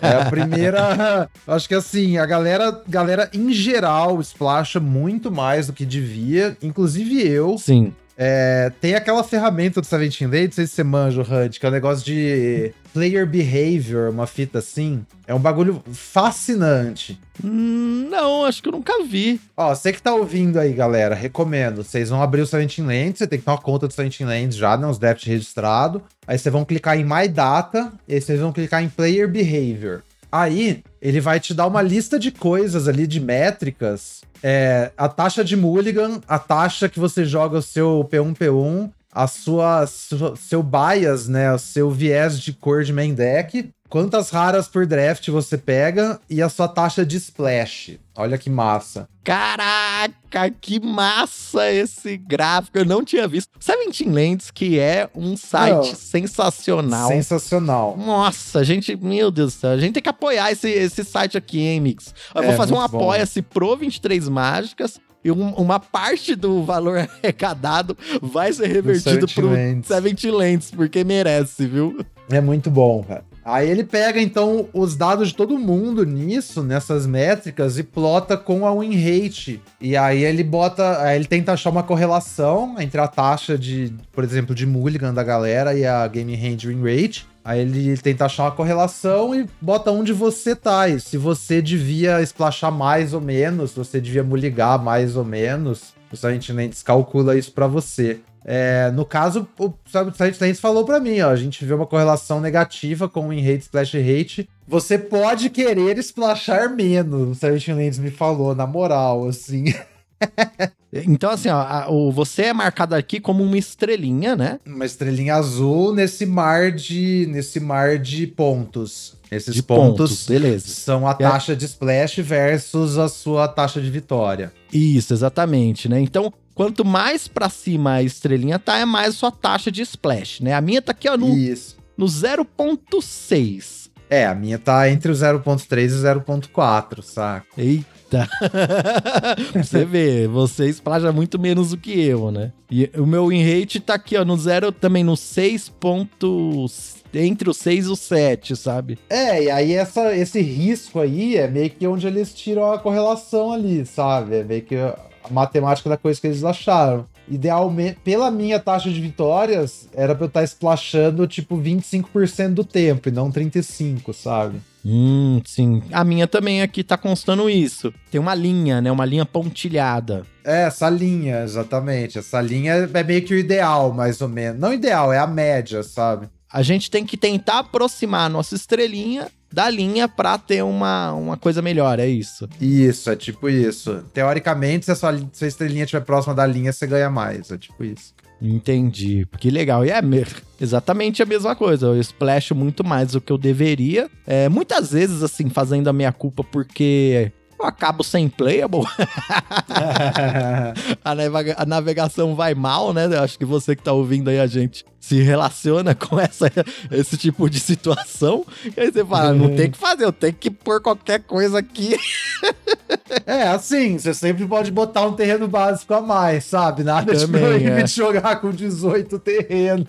É a primeira. acho que assim, a galera, galera em geral splasha muito mais do que devia, inclusive eu. Sim. É, tem aquela ferramenta do Seventeen Lady, não sei se você manja, Hunt, que é um negócio de player behavior, uma fita assim. É um bagulho fascinante. Hum, não, acho que eu nunca vi. Ó, você que tá ouvindo aí, galera, recomendo. Vocês vão abrir o Seventeen Land, você tem que ter uma conta do Seventeen Land já, né? Os débitos registrado. Aí vocês vão clicar em My Data, e vocês vão clicar em Player Behavior. Aí, ele vai te dar uma lista de coisas ali, de métricas. É, a taxa de mulligan, a taxa que você joga o seu P1P1, a sua, seu bias, né, o seu viés de cor de main deck, quantas raras por draft você pega e a sua taxa de splash. Olha que massa. Caraca, que massa esse gráfico. Eu não tinha visto. Seventeen Lands, que é um site sensacional. Sensacional. Nossa, gente, meu Deus do céu, a gente tem que apoiar esse, esse site aqui, hein, Mix? Eu é, vou fazer um apoia-se pro 23 Mágicas e um, uma parte do valor arrecadado vai ser revertido pro Seventy Lands, porque merece, viu? É muito bom, cara. Aí ele pega então os dados de todo mundo nisso, nessas métricas, e plota com a win rate. E aí ele bota. Aí ele tenta achar uma correlação entre a taxa de, por exemplo, de mulligan da galera e a game hand win rate. Aí ele tenta achar uma correlação e bota onde você tá. E se você devia splashar mais ou menos, se você devia mulligar mais ou menos, a gente nem descalcula isso para você. É, no caso, o Silent falou para mim, ó, a gente vê uma correlação negativa com o in rate splash rate. Você pode querer splashar menos, o Silent Lens me falou, na moral, assim. Então, assim, ó, a, o, você é marcado aqui como uma estrelinha, né? Uma estrelinha azul nesse mar de, nesse mar de pontos. Esses de pontos, pontos, beleza. são a é. taxa de splash versus a sua taxa de vitória. Isso, exatamente, né? Então, quanto mais para cima a estrelinha tá, é mais a sua taxa de splash, né? A minha tá aqui, ó, no, Isso. no 0.6. É, a minha tá entre o 0.3 e o 0.4, saca? Eita! você vê, você esplaja muito menos do que eu, né? E o meu win rate tá aqui, ó, no 0, também no 6 entre o 6 e o 7, sabe? É, e aí essa, esse risco aí é meio que onde eles tiram a correlação ali, sabe? É meio que a matemática da coisa que eles acharam. Idealmente, pela minha taxa de vitórias, era pra eu estar tá splashando tipo 25% do tempo e não 35%, sabe? Hum, sim. A minha também aqui tá constando isso. Tem uma linha, né? Uma linha pontilhada. É, essa linha, exatamente. Essa linha é meio que o ideal, mais ou menos. Não ideal, é a média, sabe? A gente tem que tentar aproximar a nossa estrelinha da linha para ter uma, uma coisa melhor, é isso. Isso, é tipo isso. Teoricamente, se a sua, se a estrelinha estiver próxima da linha, você ganha mais, é tipo isso. Entendi. Que legal. E é exatamente a mesma coisa. Eu splasho muito mais do que eu deveria. É, muitas vezes, assim, fazendo a minha culpa porque eu acabo sem playable. a, navega a, navegação vai mal, né? Eu acho que você que tá ouvindo aí a gente se relaciona com essa, esse tipo de situação. E aí você fala, não tem que fazer, eu tenho que pôr qualquer coisa aqui. é, assim, você sempre pode botar um terreno básico a mais, sabe? Nada Também, de proibir é. de jogar com 18 terrenos.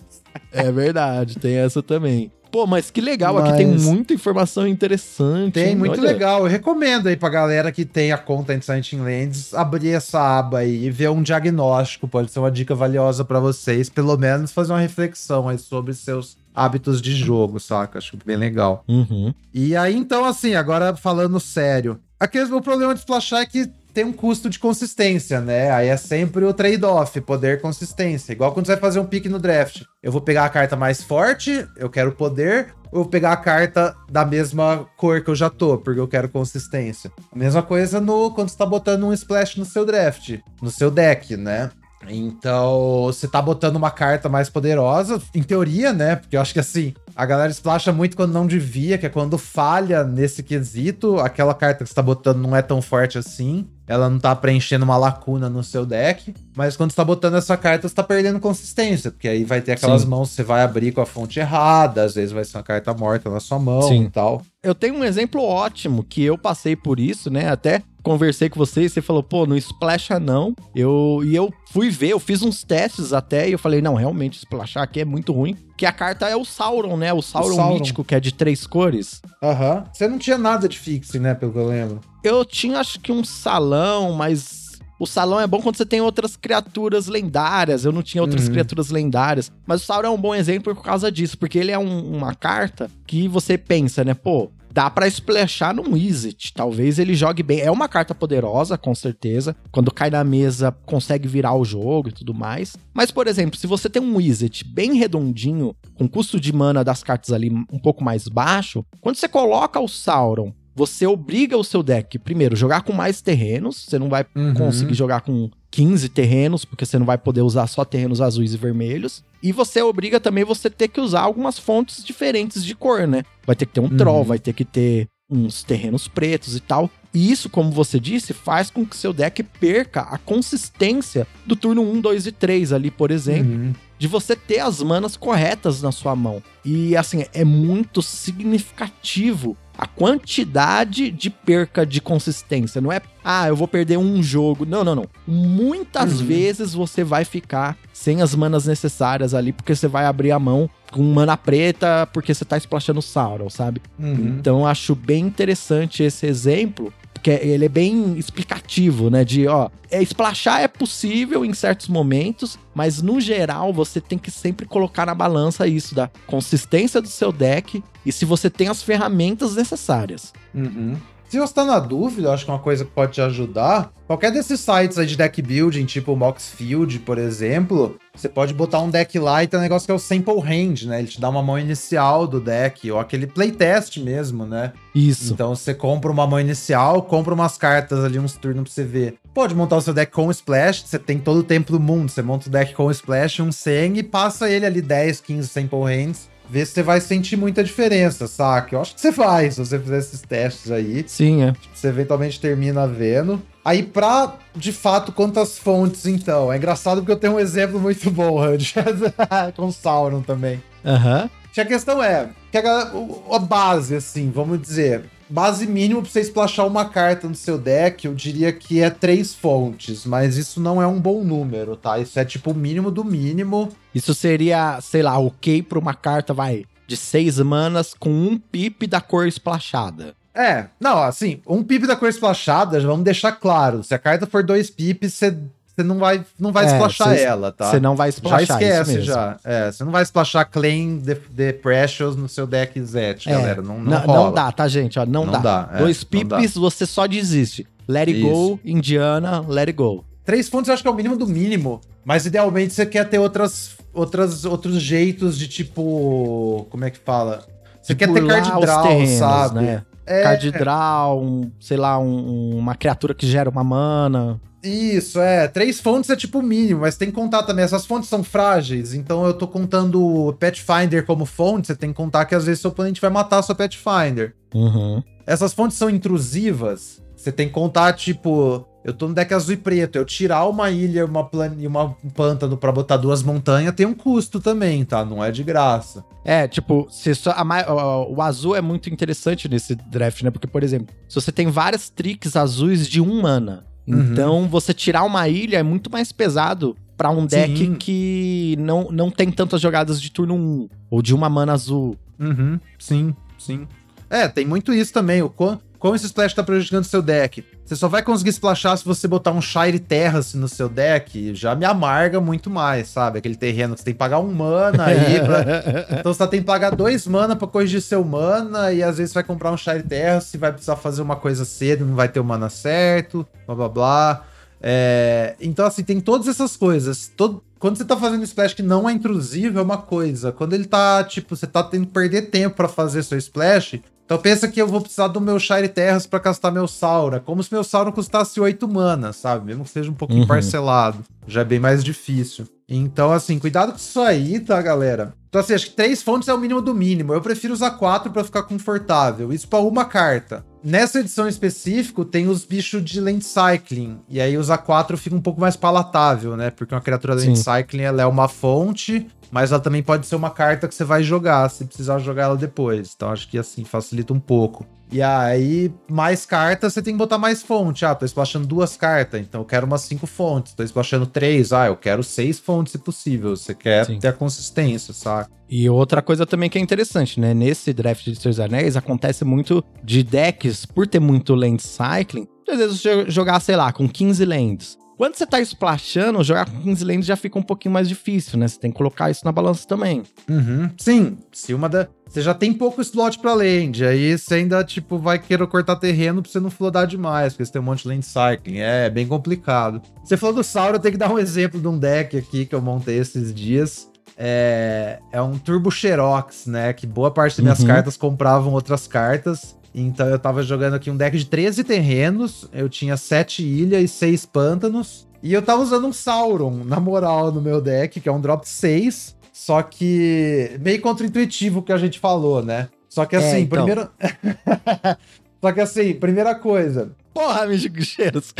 É verdade, tem essa também. Pô, mas que legal, mas... aqui tem muita informação interessante. Tem, hein? muito Olha... legal. Eu recomendo aí pra galera que tem a conta em Sighting Lands abrir essa aba aí e ver um diagnóstico. Pode ser uma dica valiosa para vocês, pelo menos fazer uma reflexão aí sobre seus hábitos de jogo, saca? Acho bem legal. Uhum. E aí, então, assim, agora falando sério. Aqui, o problema de splashar é que tem um custo de consistência, né? Aí é sempre o trade-off, poder consistência. Igual quando você vai fazer um pique no draft. Eu vou pegar a carta mais forte, eu quero poder, ou eu vou pegar a carta da mesma cor que eu já tô, porque eu quero consistência. Mesma coisa no quando você tá botando um splash no seu draft, no seu deck, né? Então, você tá botando uma carta mais poderosa, em teoria, né? Porque eu acho que assim, a galera splasha muito quando não devia, que é quando falha nesse quesito, aquela carta que você tá botando não é tão forte assim ela não tá preenchendo uma lacuna no seu deck, mas quando você tá botando essa carta, você tá perdendo consistência, porque aí vai ter aquelas Sim. mãos que você vai abrir com a fonte errada, às vezes vai ser uma carta morta na sua mão Sim. e tal. Eu tenho um exemplo ótimo que eu passei por isso, né? Até conversei com você e você falou, pô, não splasha não. Eu, e eu fui ver, eu fiz uns testes até e eu falei, não, realmente, splashar aqui é muito ruim. Que a carta é o Sauron, né? O Sauron, o Sauron. mítico, que é de três cores. Aham. Uhum. Você não tinha nada de fixe, né? Pelo que eu lembro. Eu tinha, acho que um salão, mas o salão é bom quando você tem outras criaturas lendárias. Eu não tinha outras uhum. criaturas lendárias. Mas o Sauron é um bom exemplo por causa disso, porque ele é um, uma carta que você pensa, né? Pô, dá para splashar num Wizard. Talvez ele jogue bem. É uma carta poderosa, com certeza. Quando cai na mesa, consegue virar o jogo e tudo mais. Mas, por exemplo, se você tem um Wizard bem redondinho, com custo de mana das cartas ali um pouco mais baixo, quando você coloca o Sauron você obriga o seu deck, primeiro, jogar com mais terrenos. Você não vai uhum. conseguir jogar com 15 terrenos, porque você não vai poder usar só terrenos azuis e vermelhos. E você obriga também você ter que usar algumas fontes diferentes de cor, né? Vai ter que ter um uhum. troll, vai ter que ter uns terrenos pretos e tal. E isso, como você disse, faz com que seu deck perca a consistência do turno 1, 2 e 3 ali, por exemplo. Uhum. De você ter as manas corretas na sua mão. E assim, é muito significativo a quantidade de perca de consistência. Não é, ah, eu vou perder um jogo. Não, não, não. Muitas uhum. vezes você vai ficar sem as manas necessárias ali, porque você vai abrir a mão com mana preta porque você tá splashando Sauron, sabe? Uhum. Então acho bem interessante esse exemplo, porque ele é bem explicativo, né? De, ó, é, splashar é possível em certos momentos, mas no geral você tem que sempre colocar na balança isso da consistência do seu deck e se você tem as ferramentas necessárias. Uhum. Se você tá na dúvida, acho que uma coisa que pode te ajudar, qualquer desses sites aí de deck building, tipo o Moxfield, por exemplo, você pode botar um deck lá e tem um negócio que é o sample range, né? Ele te dá uma mão inicial do deck, ou aquele playtest mesmo, né? Isso. Então você compra uma mão inicial, compra umas cartas ali, uns turnos pra você ver. Pode montar o seu deck com splash, você tem todo o tempo do mundo, você monta o deck com splash, um 100 e passa ele ali 10, 15 sample hands ver se você vai sentir muita diferença, saca? Eu acho que você vai, se você fizer esses testes aí. Sim, é. Você eventualmente termina vendo. Aí, pra, de fato, quantas fontes, então? É engraçado porque eu tenho um exemplo muito bom, Hud, com Sauron também. Aham. Uhum. Que a questão é, que a, a base, assim, vamos dizer, base mínimo pra você splashar uma carta no seu deck, eu diria que é três fontes, mas isso não é um bom número, tá? Isso é tipo o mínimo do mínimo. Isso seria, sei lá, ok pra uma carta, vai, de seis manas com um pip da cor splashada. É, não, assim, um pip da cor splashada, vamos deixar claro. Se a carta for dois pips, você você não vai, não vai é, splashar cê, ela, tá? Você não vai splashar, Já esquece, já. É, você não vai splashar Claim the, the Precious no seu deck Zet, é, galera. Não, não, não, não, dá, tá, gente? Ó, não, não dá. dá é, Dois pips, você só desiste. Let it Isso. go, Indiana, let it go. Três fontes eu acho que é o mínimo do mínimo. Mas idealmente você quer ter outras, outras, outros jeitos de tipo. Como é que fala? Você quer ter card draw, terrenos, sabe? Né? É, card draw, um, sei lá, um, uma criatura que gera uma mana. Isso, é. Três fontes é tipo o mínimo, mas tem que contar também. Essas fontes são frágeis, então eu tô contando o Pathfinder como fonte. Você tem que contar que às vezes seu oponente vai matar seu Pathfinder. Uhum. Essas fontes são intrusivas. Você tem que contar, tipo, eu tô no deck azul e preto. Eu tirar uma ilha uma plan... e uma um pântano pra botar duas montanhas tem um custo também, tá? Não é de graça. É, tipo, se só, a, o azul é muito interessante nesse draft, né? Porque, por exemplo, se você tem várias tricks azuis de um mana, Uhum. Então, você tirar uma ilha é muito mais pesado para um deck Sim. que não, não tem tantas jogadas de turno 1 ou de uma mana azul. Uhum. Sim, sim. É, tem muito isso também. O quão, como esse splash tá prejudicando seu deck. Você só vai conseguir splashar se você botar um Shire Terrace no seu deck, já me amarga muito mais, sabe? Aquele terreno que você tem que pagar um mana aí pra... Então você tem que pagar dois mana pra corrigir seu mana, e às vezes vai comprar um Shire Terrace, vai precisar fazer uma coisa cedo, não vai ter o mana certo, blá blá blá. É... Então, assim, tem todas essas coisas. Todo... Quando você tá fazendo splash que não é intrusivo, é uma coisa. Quando ele tá, tipo, você tá tendo que perder tempo para fazer seu splash, então pensa que eu vou precisar do meu Shire Terras para castar meu Saura, como se meu Saura custasse 8 mana, sabe? Mesmo que seja um pouquinho uhum. parcelado. Já é bem mais difícil. Então, assim, cuidado com isso aí, tá, galera? Então, assim, acho que três fontes é o mínimo do mínimo. Eu prefiro usar quatro para ficar confortável. Isso para uma carta. Nessa edição específico, tem os bichos de Land Cycling. E aí usar quatro fica um pouco mais palatável, né? Porque uma criatura Land Cycling ela é uma fonte mas ela também pode ser uma carta que você vai jogar, se precisar jogar ela depois. Então acho que assim facilita um pouco. E aí, mais cartas, você tem que botar mais fonte. Ah, tô splashando duas cartas, então eu quero umas cinco fontes. Tô splashando três, ah, eu quero seis fontes se possível. Você quer Sim. ter a consistência, saca? E outra coisa também que é interessante, né? Nesse draft de Seus Anéis, acontece muito de decks, por ter muito land cycling, às vezes jogar, sei lá, com 15 lands. Quando você tá splashando, jogar com 15 lanes já fica um pouquinho mais difícil, né? Você tem que colocar isso na balança também. Uhum. Sim, se uma da. Você já tem pouco slot pra land, aí você ainda, tipo, vai querer cortar terreno pra você não flodar demais, porque você tem um monte de land cycling. É, bem complicado. Você falou do Sauro, eu tenho que dar um exemplo de um deck aqui que eu montei esses dias. É, é um Turbo Xerox, né? Que boa parte das minhas uhum. cartas compravam outras cartas. Então eu tava jogando aqui um deck de 13 terrenos, eu tinha 7 ilhas e 6 pântanos. E eu tava usando um Sauron, na moral, no meu deck, que é um drop 6. Só que meio contra-intuitivo o que a gente falou, né? Só que é, assim, é, então. primeiro. só que assim, primeira coisa. Porra, Cheiros.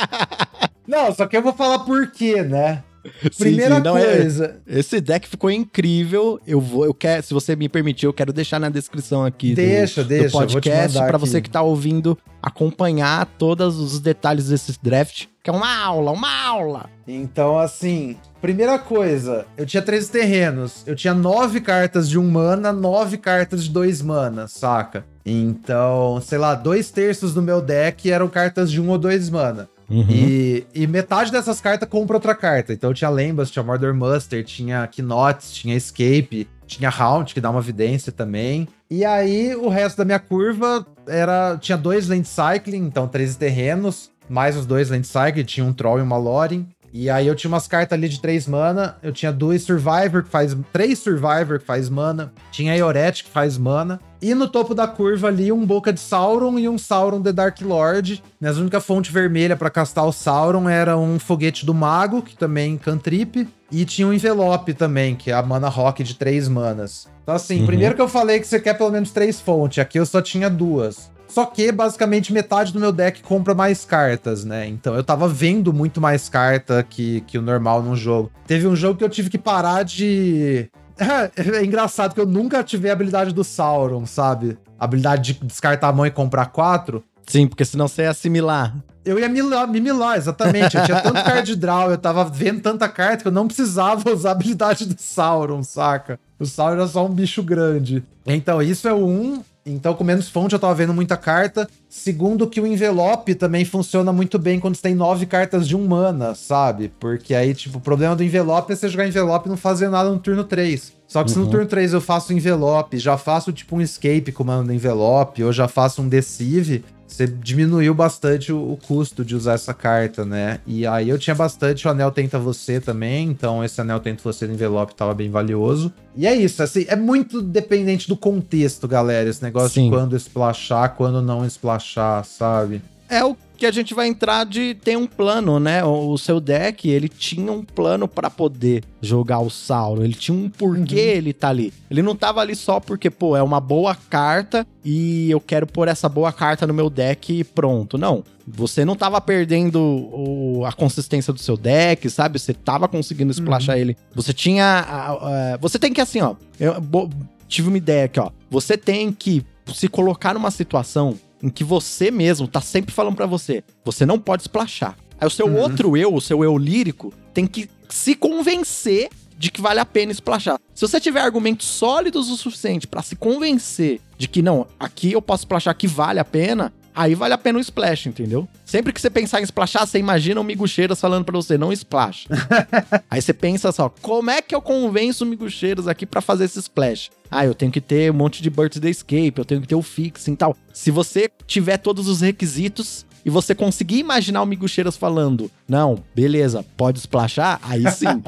Não, só que eu vou falar por quê, né? Primeira sim. Não, é, coisa. É, esse deck ficou incrível. Eu vou, eu quero, se você me permitir, eu quero deixar na descrição aqui deixa, do, deixa, do podcast para você que tá ouvindo acompanhar todos os detalhes desse draft, que é uma aula, uma aula. Então, assim, primeira coisa, eu tinha 13 terrenos, eu tinha 9 cartas de um mana, 9 cartas de 2 mana, saca? Então, sei lá, dois terços do meu deck eram cartas de um ou dois mana. Uhum. E, e, metade dessas cartas compra outra carta. Então tinha Lembas, tinha Mordor Muster, tinha Knots, tinha Escape, tinha Haunt, que dá uma vidência também. E aí o resto da minha curva era. Tinha dois Land Cycling, então 13 terrenos, mais os dois Land Cycling, tinha um Troll e uma Lorin. E aí eu tinha umas cartas ali de 3 mana. Eu tinha dois Survivor que faz. três Survivor que faz mana. Tinha Ioret que faz mana. E no topo da curva ali, um Boca de Sauron e um Sauron The Dark Lord. Minha única fonte vermelha para castar o Sauron era um foguete do Mago, que também cantrip. E tinha um envelope também, que é a mana rock de 3 manas. Então, assim, uhum. primeiro que eu falei que você quer pelo menos três fontes, aqui eu só tinha duas. Só que basicamente metade do meu deck compra mais cartas, né? Então eu tava vendo muito mais carta que, que o normal num jogo. Teve um jogo que eu tive que parar de. É engraçado que eu nunca tive a habilidade do Sauron, sabe? A habilidade de descartar a mão e comprar quatro. Sim, porque senão você ia assimilar. Eu ia me milar, exatamente. Eu tinha tanto card draw, eu tava vendo tanta carta que eu não precisava usar a habilidade do Sauron, saca? O Sauron era só um bicho grande. Então, isso é o um. Então, com menos fonte, eu tava vendo muita carta. Segundo, que o envelope também funciona muito bem quando você tem nove cartas de um mana, sabe? Porque aí, tipo, o problema do envelope é você jogar envelope e não fazer nada no turno 3. Só que uhum. se no uhum. turno 3 eu faço envelope, já faço tipo um escape comando envelope, ou já faço um deceive, você diminuiu bastante o, o, custo de usar essa carta, né? E aí eu tinha bastante o Anel Tenta Você também, então esse Anel Tenta Você no envelope tava bem valioso. E é isso, assim, é muito dependente do contexto, galera, esse negócio Sim. de quando splashar, quando não splashar, sabe? É o que a gente vai entrar de ter um plano, né? O, seu deck, ele tinha um plano para poder jogar o Sauron. Ele tinha um porquê uhum. ele tá ali. Ele não tava ali só porque, pô, é uma boa carta e eu quero pôr essa boa carta no meu deck e pronto. Não. Você não tava perdendo o, a consistência do seu deck, sabe? Você tava conseguindo splashar uhum. ele. Você tinha. você tem que, assim, ó. Eu bo, tive uma ideia aqui, ó. Você tem que se colocar numa situação em que você mesmo tá sempre falando para você, você não pode splashar. Aí o seu uhum. outro eu, o seu eu lírico, tem que se convencer de que vale a pena splashar. Se você tiver argumentos sólidos o suficiente para se convencer de que não, aqui eu posso splashar que vale a pena, aí vale a pena o splash, entendeu? Sempre que você pensar em splashar, você imagina o Migucheiras falando pra você, não splash. aí você pensa só, como é que eu convenço o Migucheiras aqui para fazer esse splash? Ah, eu tenho que ter um monte de Birthday Escape, eu tenho que ter o fixing e tal. Se você tiver todos os requisitos, e você conseguir imaginar o Migucheiras falando, não, beleza, pode splashar, aí sim.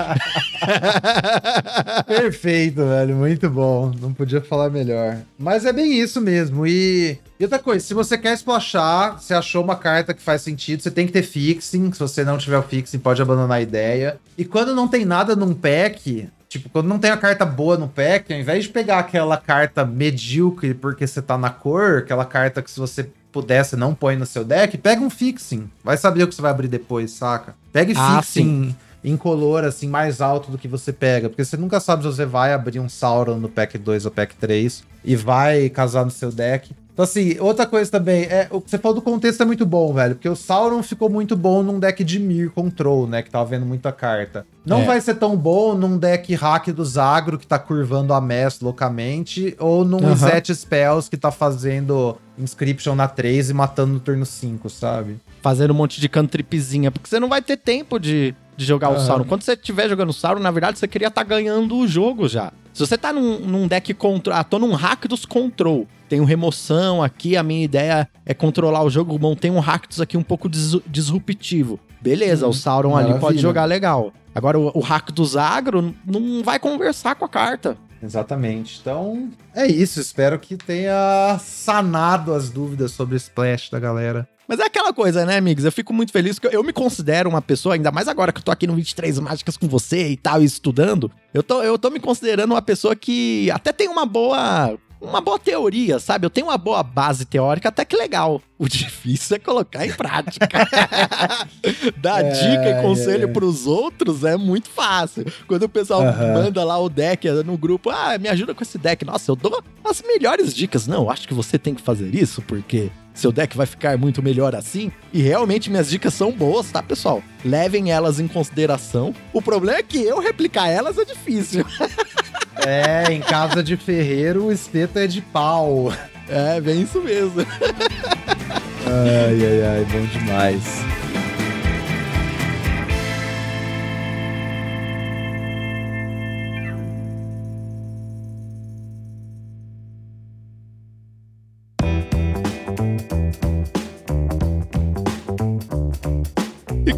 Perfeito, velho, muito bom. Não podia falar melhor. Mas é bem isso mesmo. E, e outra coisa, se você quer splashar, você achou uma carta que faz sentido, você tem que ter fixing. Se você não tiver o fixing, pode abandonar a ideia. E quando não tem nada num pack, Tipo, quando não tem a carta boa no pack, ao invés de pegar aquela carta medíocre porque você tá na cor, aquela carta que se você pudesse não põe no seu deck, pega um fixing. Vai saber o que você vai abrir depois, saca? Pegue ah, fixing sim. incolor, assim, mais alto do que você pega. Porque você nunca sabe se você vai abrir um Sauron no pack 2 ou pack 3 e vai casar no seu deck. Então, assim, outra coisa também, é, o que você falou do contexto é muito bom, velho, porque o Sauron ficou muito bom num deck de Mir Control, né, que tava vendo muita carta. Não é. vai ser tão bom num deck hack do Zagro, que tá curvando a Mess loucamente, ou num uhum. Zet Spells, que tá fazendo Inscription na 3 e matando no turno 5, sabe? Fazendo um monte de cantripzinha, porque você não vai ter tempo de, de jogar uhum. o Sauron. Quando você estiver jogando o Sauron, na verdade, você queria estar tá ganhando o jogo já. Se você tá num, num deck control. Ah, tô num Rakdos Control. Tenho remoção aqui, a minha ideia é controlar o jogo. Bom, tem um Rakdos aqui um pouco dis disruptivo. Beleza, hum, o Sauron ali pode jogar legal. Agora, o, o Rakdos Agro não vai conversar com a carta. Exatamente. Então, é isso. Espero que tenha sanado as dúvidas sobre o Splash da galera. Mas é aquela coisa, né, amigos? Eu fico muito feliz que eu, me considero uma pessoa, ainda mais agora que eu tô aqui no 23 Mágicas com você e tal, e estudando. Eu tô, eu tô me considerando uma pessoa que até tem uma boa uma boa teoria, sabe? Eu tenho uma boa base teórica, até que legal. O difícil é colocar em prática. Dar é, dica e conselho é. pros outros é muito fácil. Quando o pessoal uhum. manda lá o deck no grupo, ah, me ajuda com esse deck. Nossa, eu dou as melhores dicas. Não, acho que você tem que fazer isso porque seu deck vai ficar muito melhor assim. E realmente minhas dicas são boas, tá, pessoal? Levem elas em consideração. O problema é que eu replicar elas é difícil. É, em casa de ferreiro o espeto é de pau. É, bem isso mesmo. ai, ai, ai, bom demais.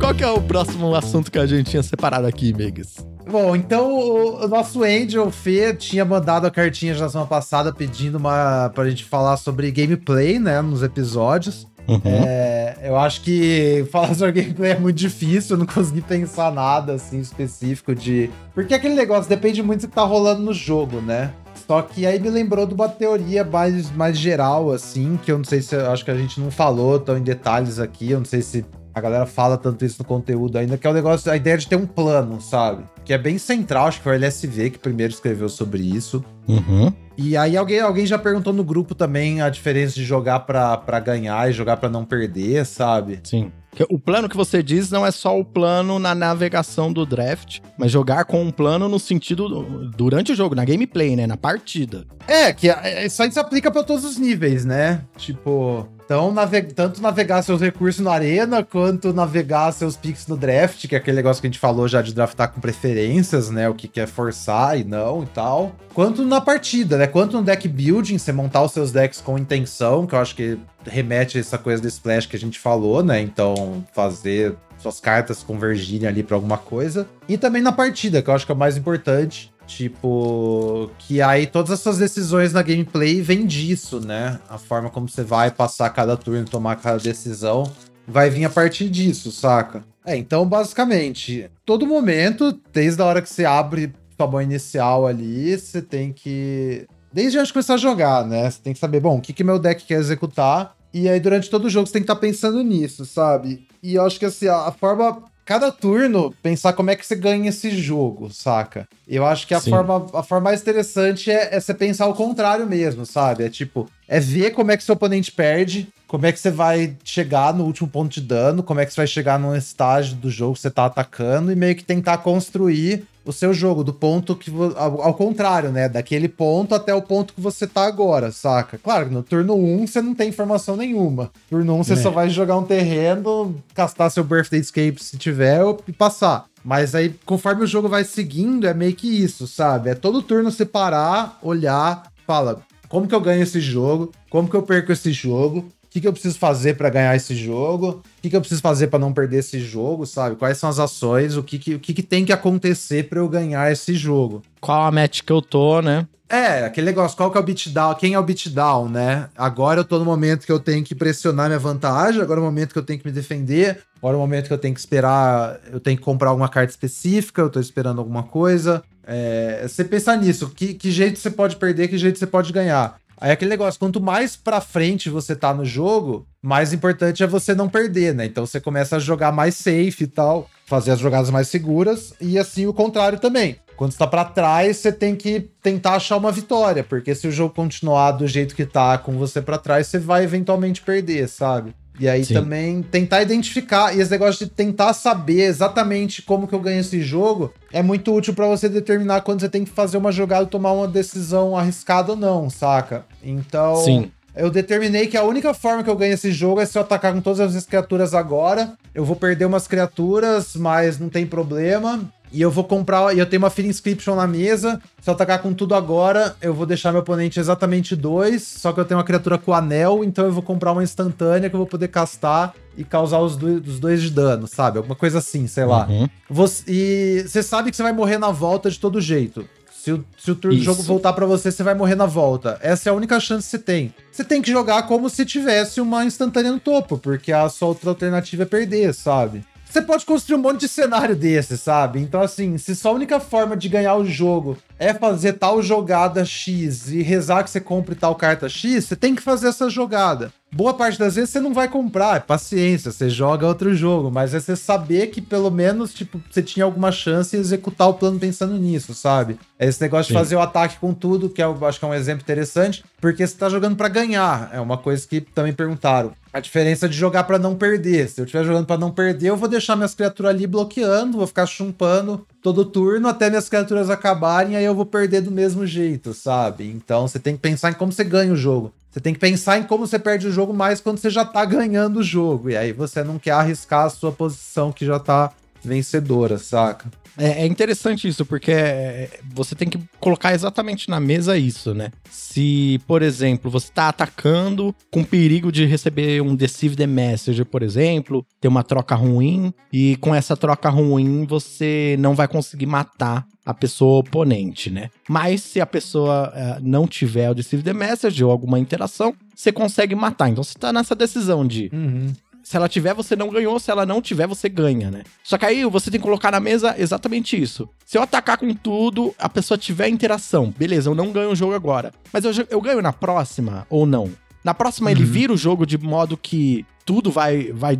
Qual que é o próximo assunto que a gente tinha separado aqui, Megas? Bom, então o, nosso Angel Fê tinha mandado a cartinha já semana passada pedindo uma pra gente falar sobre gameplay, né, nos episódios. Uhum. É, eu acho que falar sobre gameplay é muito difícil, eu não consegui pensar nada assim específico de. Porque aquele negócio depende muito do que tá rolando no jogo, né? Só que aí me lembrou de uma teoria mais, mais geral, assim, que eu não sei se acho que a gente não falou tão em detalhes aqui, eu não sei se a galera fala tanto isso no conteúdo ainda, que é o negócio, a ideia de ter um plano, sabe? Que é bem central, acho que foi o LSV que primeiro escreveu sobre isso. Uhum. E aí alguém, alguém já perguntou no grupo também a diferença de jogar para ganhar e jogar para não perder, sabe? Sim. O plano que você diz não é só o plano na navegação do draft, mas jogar com um plano no sentido durante o jogo, na gameplay, né? Na partida. É, que é, isso aí se aplica para todos os níveis, né? Tipo, então, tanto navegar seus recursos na arena, quanto navegar seus picks no draft, que é aquele negócio que a gente falou já de draftar com preferências, né? O que quer forçar e não e tal. Quanto na partida, né? Quanto no deck building, você montar os seus decks com intenção, que eu acho que remete a essa coisa do splash que a gente falou, né? Então, fazer suas cartas convergirem ali para alguma coisa. E também na partida, que eu acho que é o mais importante. Tipo, que aí todas as suas decisões na gameplay vêm disso, né? A forma como você vai passar cada turno, tomar cada decisão, vai vir a partir disso, saca? É, então basicamente, todo momento, desde a hora que você abre sua mão inicial ali, você tem que. Desde antes de começar a jogar, né? Você tem que saber, bom, o que, que meu deck quer executar. E aí, durante todo o jogo, você tem que estar tá pensando nisso, sabe? E eu acho que assim, a forma cada turno pensar como é que você ganha esse jogo, saca? Eu acho que a, forma, a forma mais interessante é, é você pensar o contrário mesmo, sabe? É tipo, é ver como é que seu oponente perde, como é que você vai chegar no último ponto de dano, como é que você vai chegar num estágio do jogo que você tá atacando e meio que tentar construir o seu jogo, do ponto que. Ao, ao, contrário, né? Daquele ponto até o ponto que você tá agora, saca? Claro, no turno 1 você não tem informação nenhuma. Turno 1 você é. só vai jogar um terreno, castar seu Birthday Escape se tiver e passar. Mas aí, conforme o jogo vai seguindo, é meio que isso, sabe? É todo turno você parar, olhar, fala. Como que eu ganho esse jogo? Como que eu perco esse jogo? Que, que eu preciso fazer para ganhar esse jogo, o que, que eu preciso fazer para não perder esse jogo, sabe? Quais são as ações, o que, que, o que, que tem que acontecer para eu ganhar esse jogo. Qual a match que eu tô, né? É, aquele negócio, qual que é o beatdown, quem é o beatdown, né? Agora eu tô no momento que eu tenho que pressionar minha vantagem, agora é o momento que eu tenho que me defender, agora é o momento que eu tenho que esperar, eu tenho que comprar alguma carta específica, eu tô esperando alguma coisa. É, você pensar nisso, que, que jeito você pode perder, que jeito você pode ganhar. Aí aquele negócio, quanto mais pra frente você tá no jogo, mais importante é você não perder, né? Então você começa a jogar mais safe e tal, fazer as jogadas mais seguras, e assim o contrário também. Quando está para trás, você tem que tentar achar uma vitória, porque se o jogo continuar do jeito que tá com você para trás, você vai eventualmente perder, sabe? E aí Sim. também tentar identificar, e esse negócio de tentar saber exatamente como que eu ganho esse jogo é muito útil para você determinar quando você tem que fazer uma jogada e tomar uma decisão arriscada ou não, saca? Então, Sim. eu determinei que a única forma que eu ganho esse jogo é se eu atacar com todas as criaturas agora. Eu vou perder umas criaturas, mas não tem problema. E eu vou comprar. E eu tenho uma Fear Inscription na mesa. Se eu atacar com tudo agora, eu vou deixar meu oponente exatamente dois. Só que eu tenho uma criatura com anel, então eu vou comprar uma instantânea que eu vou poder castar e causar os, do, os dois de dano, sabe? Alguma coisa assim, sei lá. Uhum. Você, e você sabe que você vai morrer na volta de todo jeito. Se o, se o turno do jogo voltar para você, você vai morrer na volta. Essa é a única chance que você tem. Você tem que jogar como se tivesse uma instantânea no topo, porque a sua outra alternativa é perder, sabe? Você pode construir um monte de cenário desse, sabe? Então, assim, se só a única forma de ganhar o jogo é fazer tal jogada X e rezar que você compre tal carta X, você tem que fazer essa jogada. Boa parte das vezes você não vai comprar, é paciência, você joga outro jogo, mas é você saber que pelo menos, tipo, você tinha alguma chance de executar o plano pensando nisso, sabe? É esse negócio Sim. de fazer o ataque com tudo, que eu acho que é um exemplo interessante, porque você tá jogando para ganhar. É uma coisa que também perguntaram. A diferença de jogar para não perder. Se eu estiver jogando para não perder, eu vou deixar minhas criaturas ali bloqueando, vou ficar chumpando todo turno até minhas criaturas acabarem, aí eu vou perder do mesmo jeito, sabe? Então você tem que pensar em como você ganha o jogo. Você tem que pensar em como você perde o jogo mais quando você já tá ganhando o jogo. E aí você não quer arriscar a sua posição que já tá vencedora, saca? É, é, interessante isso, porque é, você tem que colocar exatamente na mesa isso, né? Se, por exemplo, você tá atacando com perigo de receber um Deceive the Message, por exemplo, ter uma troca ruim, e com essa troca ruim você não vai conseguir matar a pessoa oponente, né? Mas se a pessoa uh, não tiver o Deceive the Message ou alguma interação, você consegue matar. Então você tá nessa decisão de uhum. Se ela tiver, você não ganhou. Se ela não tiver, você ganha, né? Só que aí você tem que colocar na mesa exatamente isso. Se eu atacar com tudo, a pessoa tiver interação, beleza, eu não ganho o jogo agora. Mas eu, eu ganho na próxima ou não? Na próxima uhum. ele vira o jogo de modo que tudo vai, vai,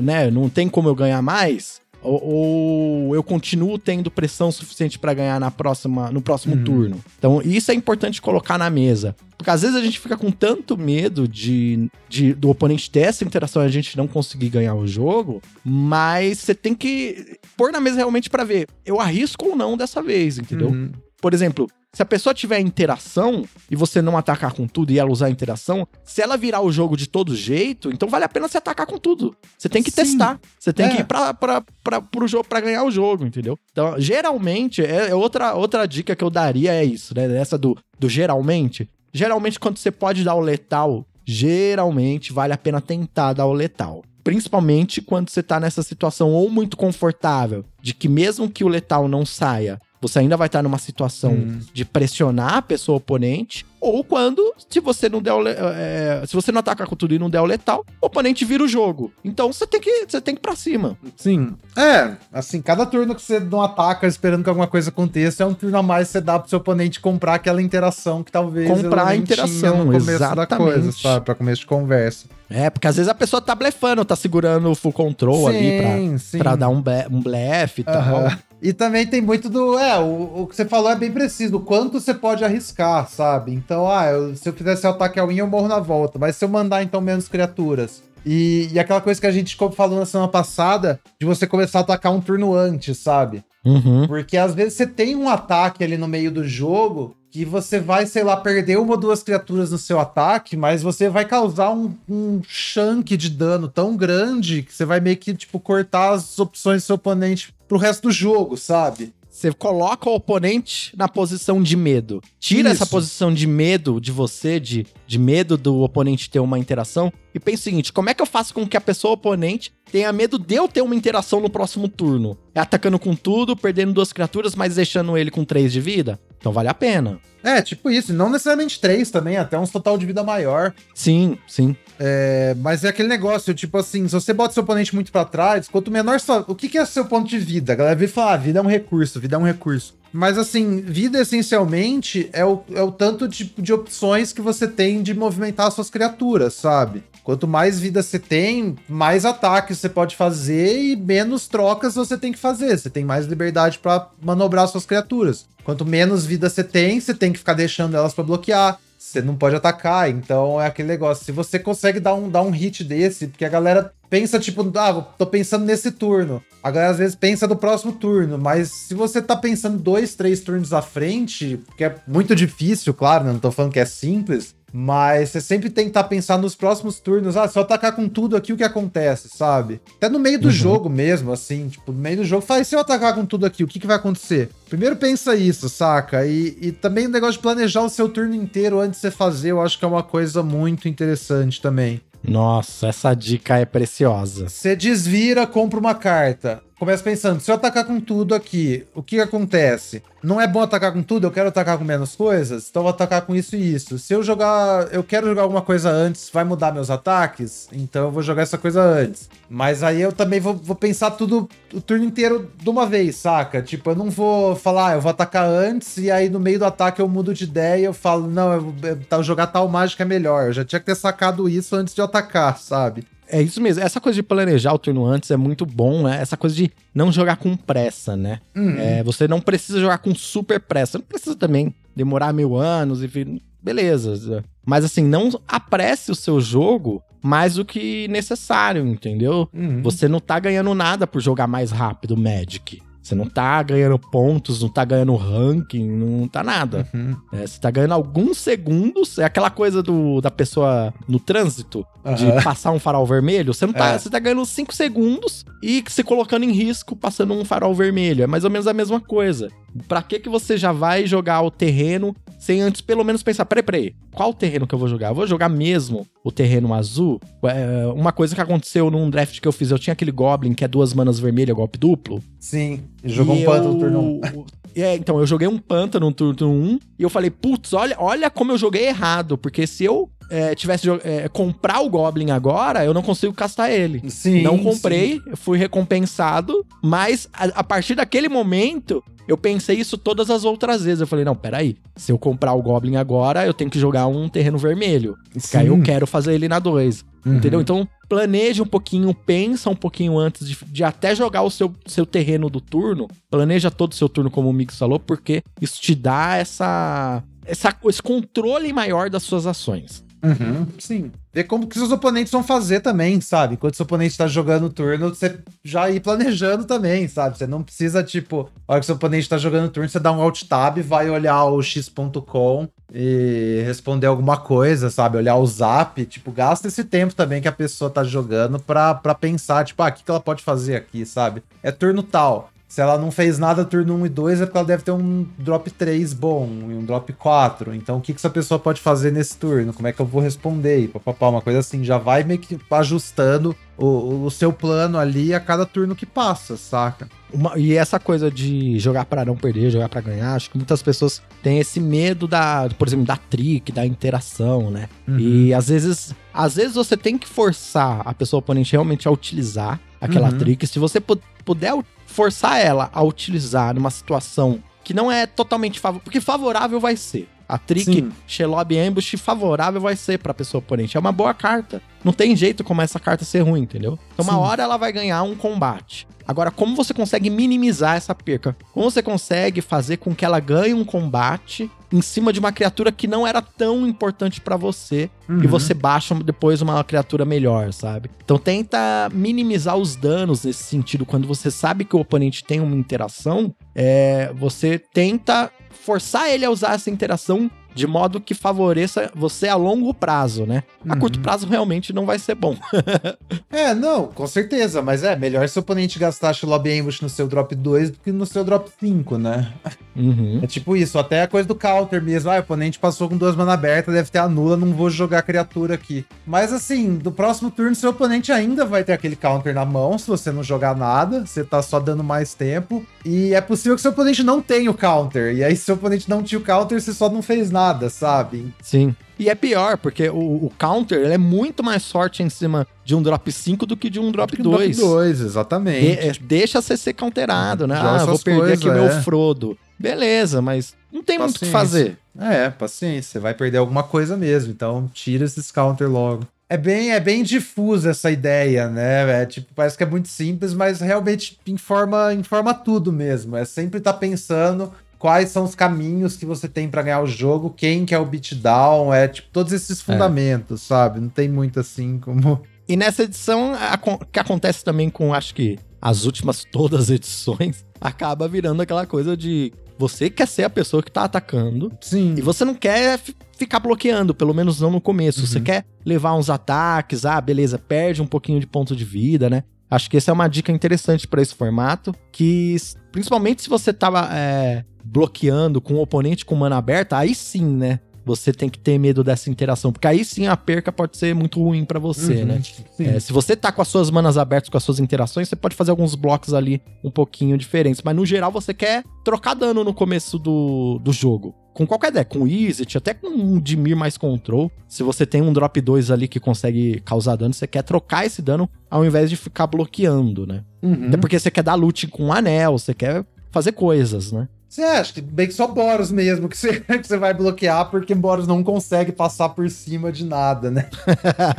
né? Não tem como eu ganhar mais. Ou, ou eu continuo tendo pressão suficiente para ganhar na próxima, no próximo uhum. turno. Então, isso é importante colocar na mesa. Porque às vezes a gente fica com tanto medo de, de do oponente ter essa interação e a gente não conseguir ganhar o jogo, mas você tem que pôr na mesa realmente para ver, eu arrisco ou não dessa vez, entendeu? Uhum. Por exemplo, se a pessoa tiver interação e você não atacar com tudo e ela usar interação, se ela virar o jogo de todo jeito, então vale a pena você atacar com tudo. Você tem que Sim. testar. Você tem é. que ir pra, pra, pra, pro jogo para ganhar o jogo, entendeu? Então, geralmente, é, é, outra, outra dica que eu daria é isso, né? Essa do, do geralmente. Geralmente, quando você pode dar o letal, geralmente vale a pena tentar dar o letal. Principalmente quando você tá nessa situação ou muito confortável, de que mesmo que o letal não saia, você ainda vai estar numa situação hum. de pressionar a pessoa oponente, ou quando, se você não der o, é, se você não atacar com tudo e não der o letal, o oponente vira o jogo. Então você tem que, você tem que ir pra cima. Sim. É, assim, cada turno que você não ataca esperando que alguma coisa aconteça é um turno a mais que você dá pro seu oponente comprar aquela interação que talvez comprar a interação no começo exatamente. da coisa, sabe, para começo de conversa. É, porque às vezes a pessoa tá blefando, tá segurando o full control sim, ali pra, pra dar um, um blefe e tal. E também tem muito do. É, o, o que você falou é bem preciso, o quanto você pode arriscar, sabe? Então, ah, eu, se eu fizesse o ataque ao win, eu morro na volta. Mas se eu mandar então menos criaturas. E, e aquela coisa que a gente falou na semana passada, de você começar a atacar um turno antes, sabe? Uhum. Porque às vezes você tem um ataque ali no meio do jogo que você vai, sei lá, perder uma ou duas criaturas no seu ataque, mas você vai causar um, um chunk de dano tão grande que você vai meio que, tipo, cortar as opções do seu oponente pro resto do jogo, sabe? Você coloca o oponente na posição de medo. Tira Isso. essa posição de medo de você, de, de medo do oponente ter uma interação. E pensa o seguinte: como é que eu faço com que a pessoa oponente tenha medo de eu ter uma interação no próximo turno? É atacando com tudo, perdendo duas criaturas, mas deixando ele com três de vida? Então vale a pena. É, tipo isso. Não necessariamente três também, até uns total de vida maior. Sim, sim. É, mas é aquele negócio, tipo assim, se você bota seu oponente muito pra trás, quanto menor só. O que, que é seu ponto de vida? A galera vem falar, ah, vida é um recurso, vida é um recurso. Mas assim, vida essencialmente é o, é o tanto de, de opções que você tem de movimentar suas criaturas, sabe? Quanto mais vida você tem, mais ataques você pode fazer e menos trocas você tem que fazer. Você tem mais liberdade pra manobrar suas criaturas. Quanto menos vida você tem, você tem que ficar deixando elas pra bloquear. Você não pode atacar, então é aquele negócio. Se você consegue dar um, dar um hit desse, porque a galera pensa, tipo, ah, tô pensando nesse turno. A galera às vezes pensa do próximo turno, mas se você tá pensando dois, três turnos à frente, que é muito difícil, claro, né? não tô falando que é simples, mas você sempre tem que estar tá pensando nos próximos turnos. Ah, se eu atacar com tudo aqui, o que acontece, sabe? Até no meio do Uhum. jogo mesmo, assim, tipo, no meio do jogo, faz se eu atacar com tudo aqui, o que, que vai acontecer? Primeiro pensa isso, saca? E, e também o negócio de planejar o seu turno inteiro antes de você fazer, eu acho que é uma coisa muito interessante também. Nossa, essa dica é preciosa. Você desvira, compra uma carta. Começa pensando, se eu atacar com tudo aqui, o que acontece? Não é bom atacar com tudo, eu quero atacar com menos coisas, então vou atacar com isso e isso. Se eu jogar, eu quero jogar alguma coisa antes, vai mudar meus ataques, então eu vou jogar essa coisa antes. Mas aí eu também vou, vou pensar tudo o turno inteiro de uma vez, saca? Tipo, eu não vou falar, ah, eu vou atacar antes e aí no meio do ataque eu mudo de ideia eu falo, não, eu, eu, jogar tal mágica é melhor. Eu já tinha que ter sacado isso antes de atacar, sabe? É isso mesmo. Essa coisa de planejar o turno antes é muito bom, né? Essa coisa de não jogar com pressa, né? Uhum. É, você não precisa jogar com super pressa. Não precisa também demorar mil anos, enfim. Beleza. Mas assim, não apresse o seu jogo mais do que necessário, entendeu? Uhum. Você não tá ganhando nada por jogar mais rápido Magic. Você não tá ganhando pontos, não tá ganhando ranking, não tá nada. Uhum. É, você tá ganhando alguns segundos. É aquela coisa do, da pessoa no trânsito, de Aham. passar um farol vermelho. Você não tá. É. Você tá ganhando 5 segundos e se colocando em risco passando um farol vermelho. É mais ou menos a mesma coisa. Pra que que você já vai jogar o terreno sem antes pelo menos pensar, peraí, peraí, qual terreno que eu vou jogar? Eu vou jogar mesmo o terreno azul? É, uma coisa que aconteceu num draft que eu fiz, eu tinha aquele Goblin que é duas manas vermelhas, golpe duplo. Sim, jogou um pântano no turno 1. É, então, eu joguei um pântano no turno 1 e eu falei, putz, olha, olha como eu joguei errado, porque se eu é, tivesse é, comprar o Goblin agora, eu não consigo castar ele. Sim. não comprei, eu fui recompensado, mas a, a partir daquele momento, eu pensei isso todas as outras vezes. Eu falei, não, peraí, se eu comprar o Goblin agora, eu tenho que jogar um terreno vermelho. Porque aí eu Sim. quero fazer ele na 2. Uhum. Entendeu? Então, planeje um pouquinho, pensa um pouquinho antes de, de até jogar o seu, seu terreno do turno. Planeja todo o seu turno, como o Mix falou, porque isso te dá essa, essa, esse controle maior das suas ações. Uhum, sim. Ver como que seus oponentes vão fazer também, sabe? Enquanto seu oponente tá jogando turno, você já ir planejando também, sabe? Você não precisa, tipo, a hora que seu oponente tá jogando turno, você dá um alt tab, vai olhar o x.com e responder alguma coisa, sabe? Olhar o zap, tipo, gasta esse tempo também que a pessoa tá jogando pra, pra pensar, tipo, ah, o que, que ela pode fazer aqui, sabe? É turno tal. Se ela não fez nada turno 1 e 2, é porque ela deve ter um drop 3 bom e um drop 4. Então, o que, que essa pessoa pode fazer nesse turno? Como é que eu vou responder? E papapá, uma coisa assim, já vai meio que ajustando o, o seu plano ali a cada turno que passa, saca? Uma- e essa coisa de jogar pra não perder, jogar pra ganhar, acho que muitas pessoas têm esse medo da, por exemplo, da trick, da interação, né? Uhum. E às vezes, às vezes você tem que forçar a pessoa oponente realmente a utilizar aquela Uhum. trick. Se você pu- puder forçar ela a utilizar numa situação que não é totalmente favorável, porque favorável vai ser. A trick Sim. Shelob Ambush favorável vai ser pra pessoa oponente. É uma boa carta. Não tem jeito como essa carta ser ruim, entendeu? Então, uma Sim. hora ela vai ganhar um combate. Agora, como você consegue minimizar essa perca? Como você consegue fazer com que ela ganhe um combate em cima de uma criatura que não era tão importante para você uhum. e você baixa depois uma criatura melhor, sabe? Então tenta minimizar os danos nesse sentido. Quando você sabe que o oponente tem uma interação, é, você tenta forçar ele a usar essa interação de modo que favoreça você a longo prazo, né? A uhum. curto prazo realmente não vai ser bom. é, não, com certeza, mas é melhor se o oponente gastar Lobby Ambush no seu drop 2 do que no seu drop 5, né? Uhum. É tipo isso, até a coisa do counter mesmo. Ah, o oponente passou com duas mana abertas, deve ter anula, não vou jogar a criatura aqui. Mas assim, do próximo turno, seu oponente ainda vai ter aquele counter na mão, se você não jogar nada, você tá só dando mais tempo. E é possível que seu oponente não tenha o counter. E aí, se seu oponente não tinha o counter, você só não fez nada nada, sabe? Sim. E é pior, porque o, o counter ele é muito mais forte em cima de um drop 5 do que de um drop 2. Um drop 2, exatamente. De, é, deixa você ser counterado, né? ah, vou perder coisas, aqui o é. meu Frodo. Beleza, mas não tem paciência. muito o que fazer. É, paciência. Você vai perder alguma coisa mesmo. Então, tira esses counter logo. É bem, é bem difusa essa ideia, né? É, tipo, parece que é muito simples, mas realmente informa, informa tudo mesmo. É sempre estar tá pensando quais são os caminhos que você tem para ganhar o jogo, quem que é o beatdown, é tipo todos esses é. fundamentos, é. sabe? Não tem muito assim como. E nessa edição, a, que acontece também com, acho que as últimas todas as edições, acaba virando aquela coisa de você quer ser a pessoa que tá atacando. Sim. E você não quer ficar bloqueando, pelo menos não no começo. Uhum. Você quer levar uns ataques, ah, beleza, perde um pouquinho de ponto de vida, né? Acho que essa é uma dica interessante para esse formato, que principalmente se você tava é, bloqueando com o oponente com mana aberta, aí sim, né? Você tem que ter medo dessa interação, porque aí sim a perca pode ser muito ruim para você, uhum, né? É, se você tá com as suas manas abertas, com as suas interações, você pode fazer alguns blocos ali um pouquinho diferentes, mas no geral você quer trocar dano no começo do, do jogo com qualquer deck, com Izzet, até com um Dimir mais control. Se você tem um drop 2 ali que consegue causar dano, você quer trocar esse dano ao invés de ficar bloqueando, né? Uhum. Até porque você quer dar loot com um anel, você quer fazer coisas, né? Você acha que bem que só Boros mesmo que você, que você vai bloquear, porque Boros não consegue passar por cima de nada, né?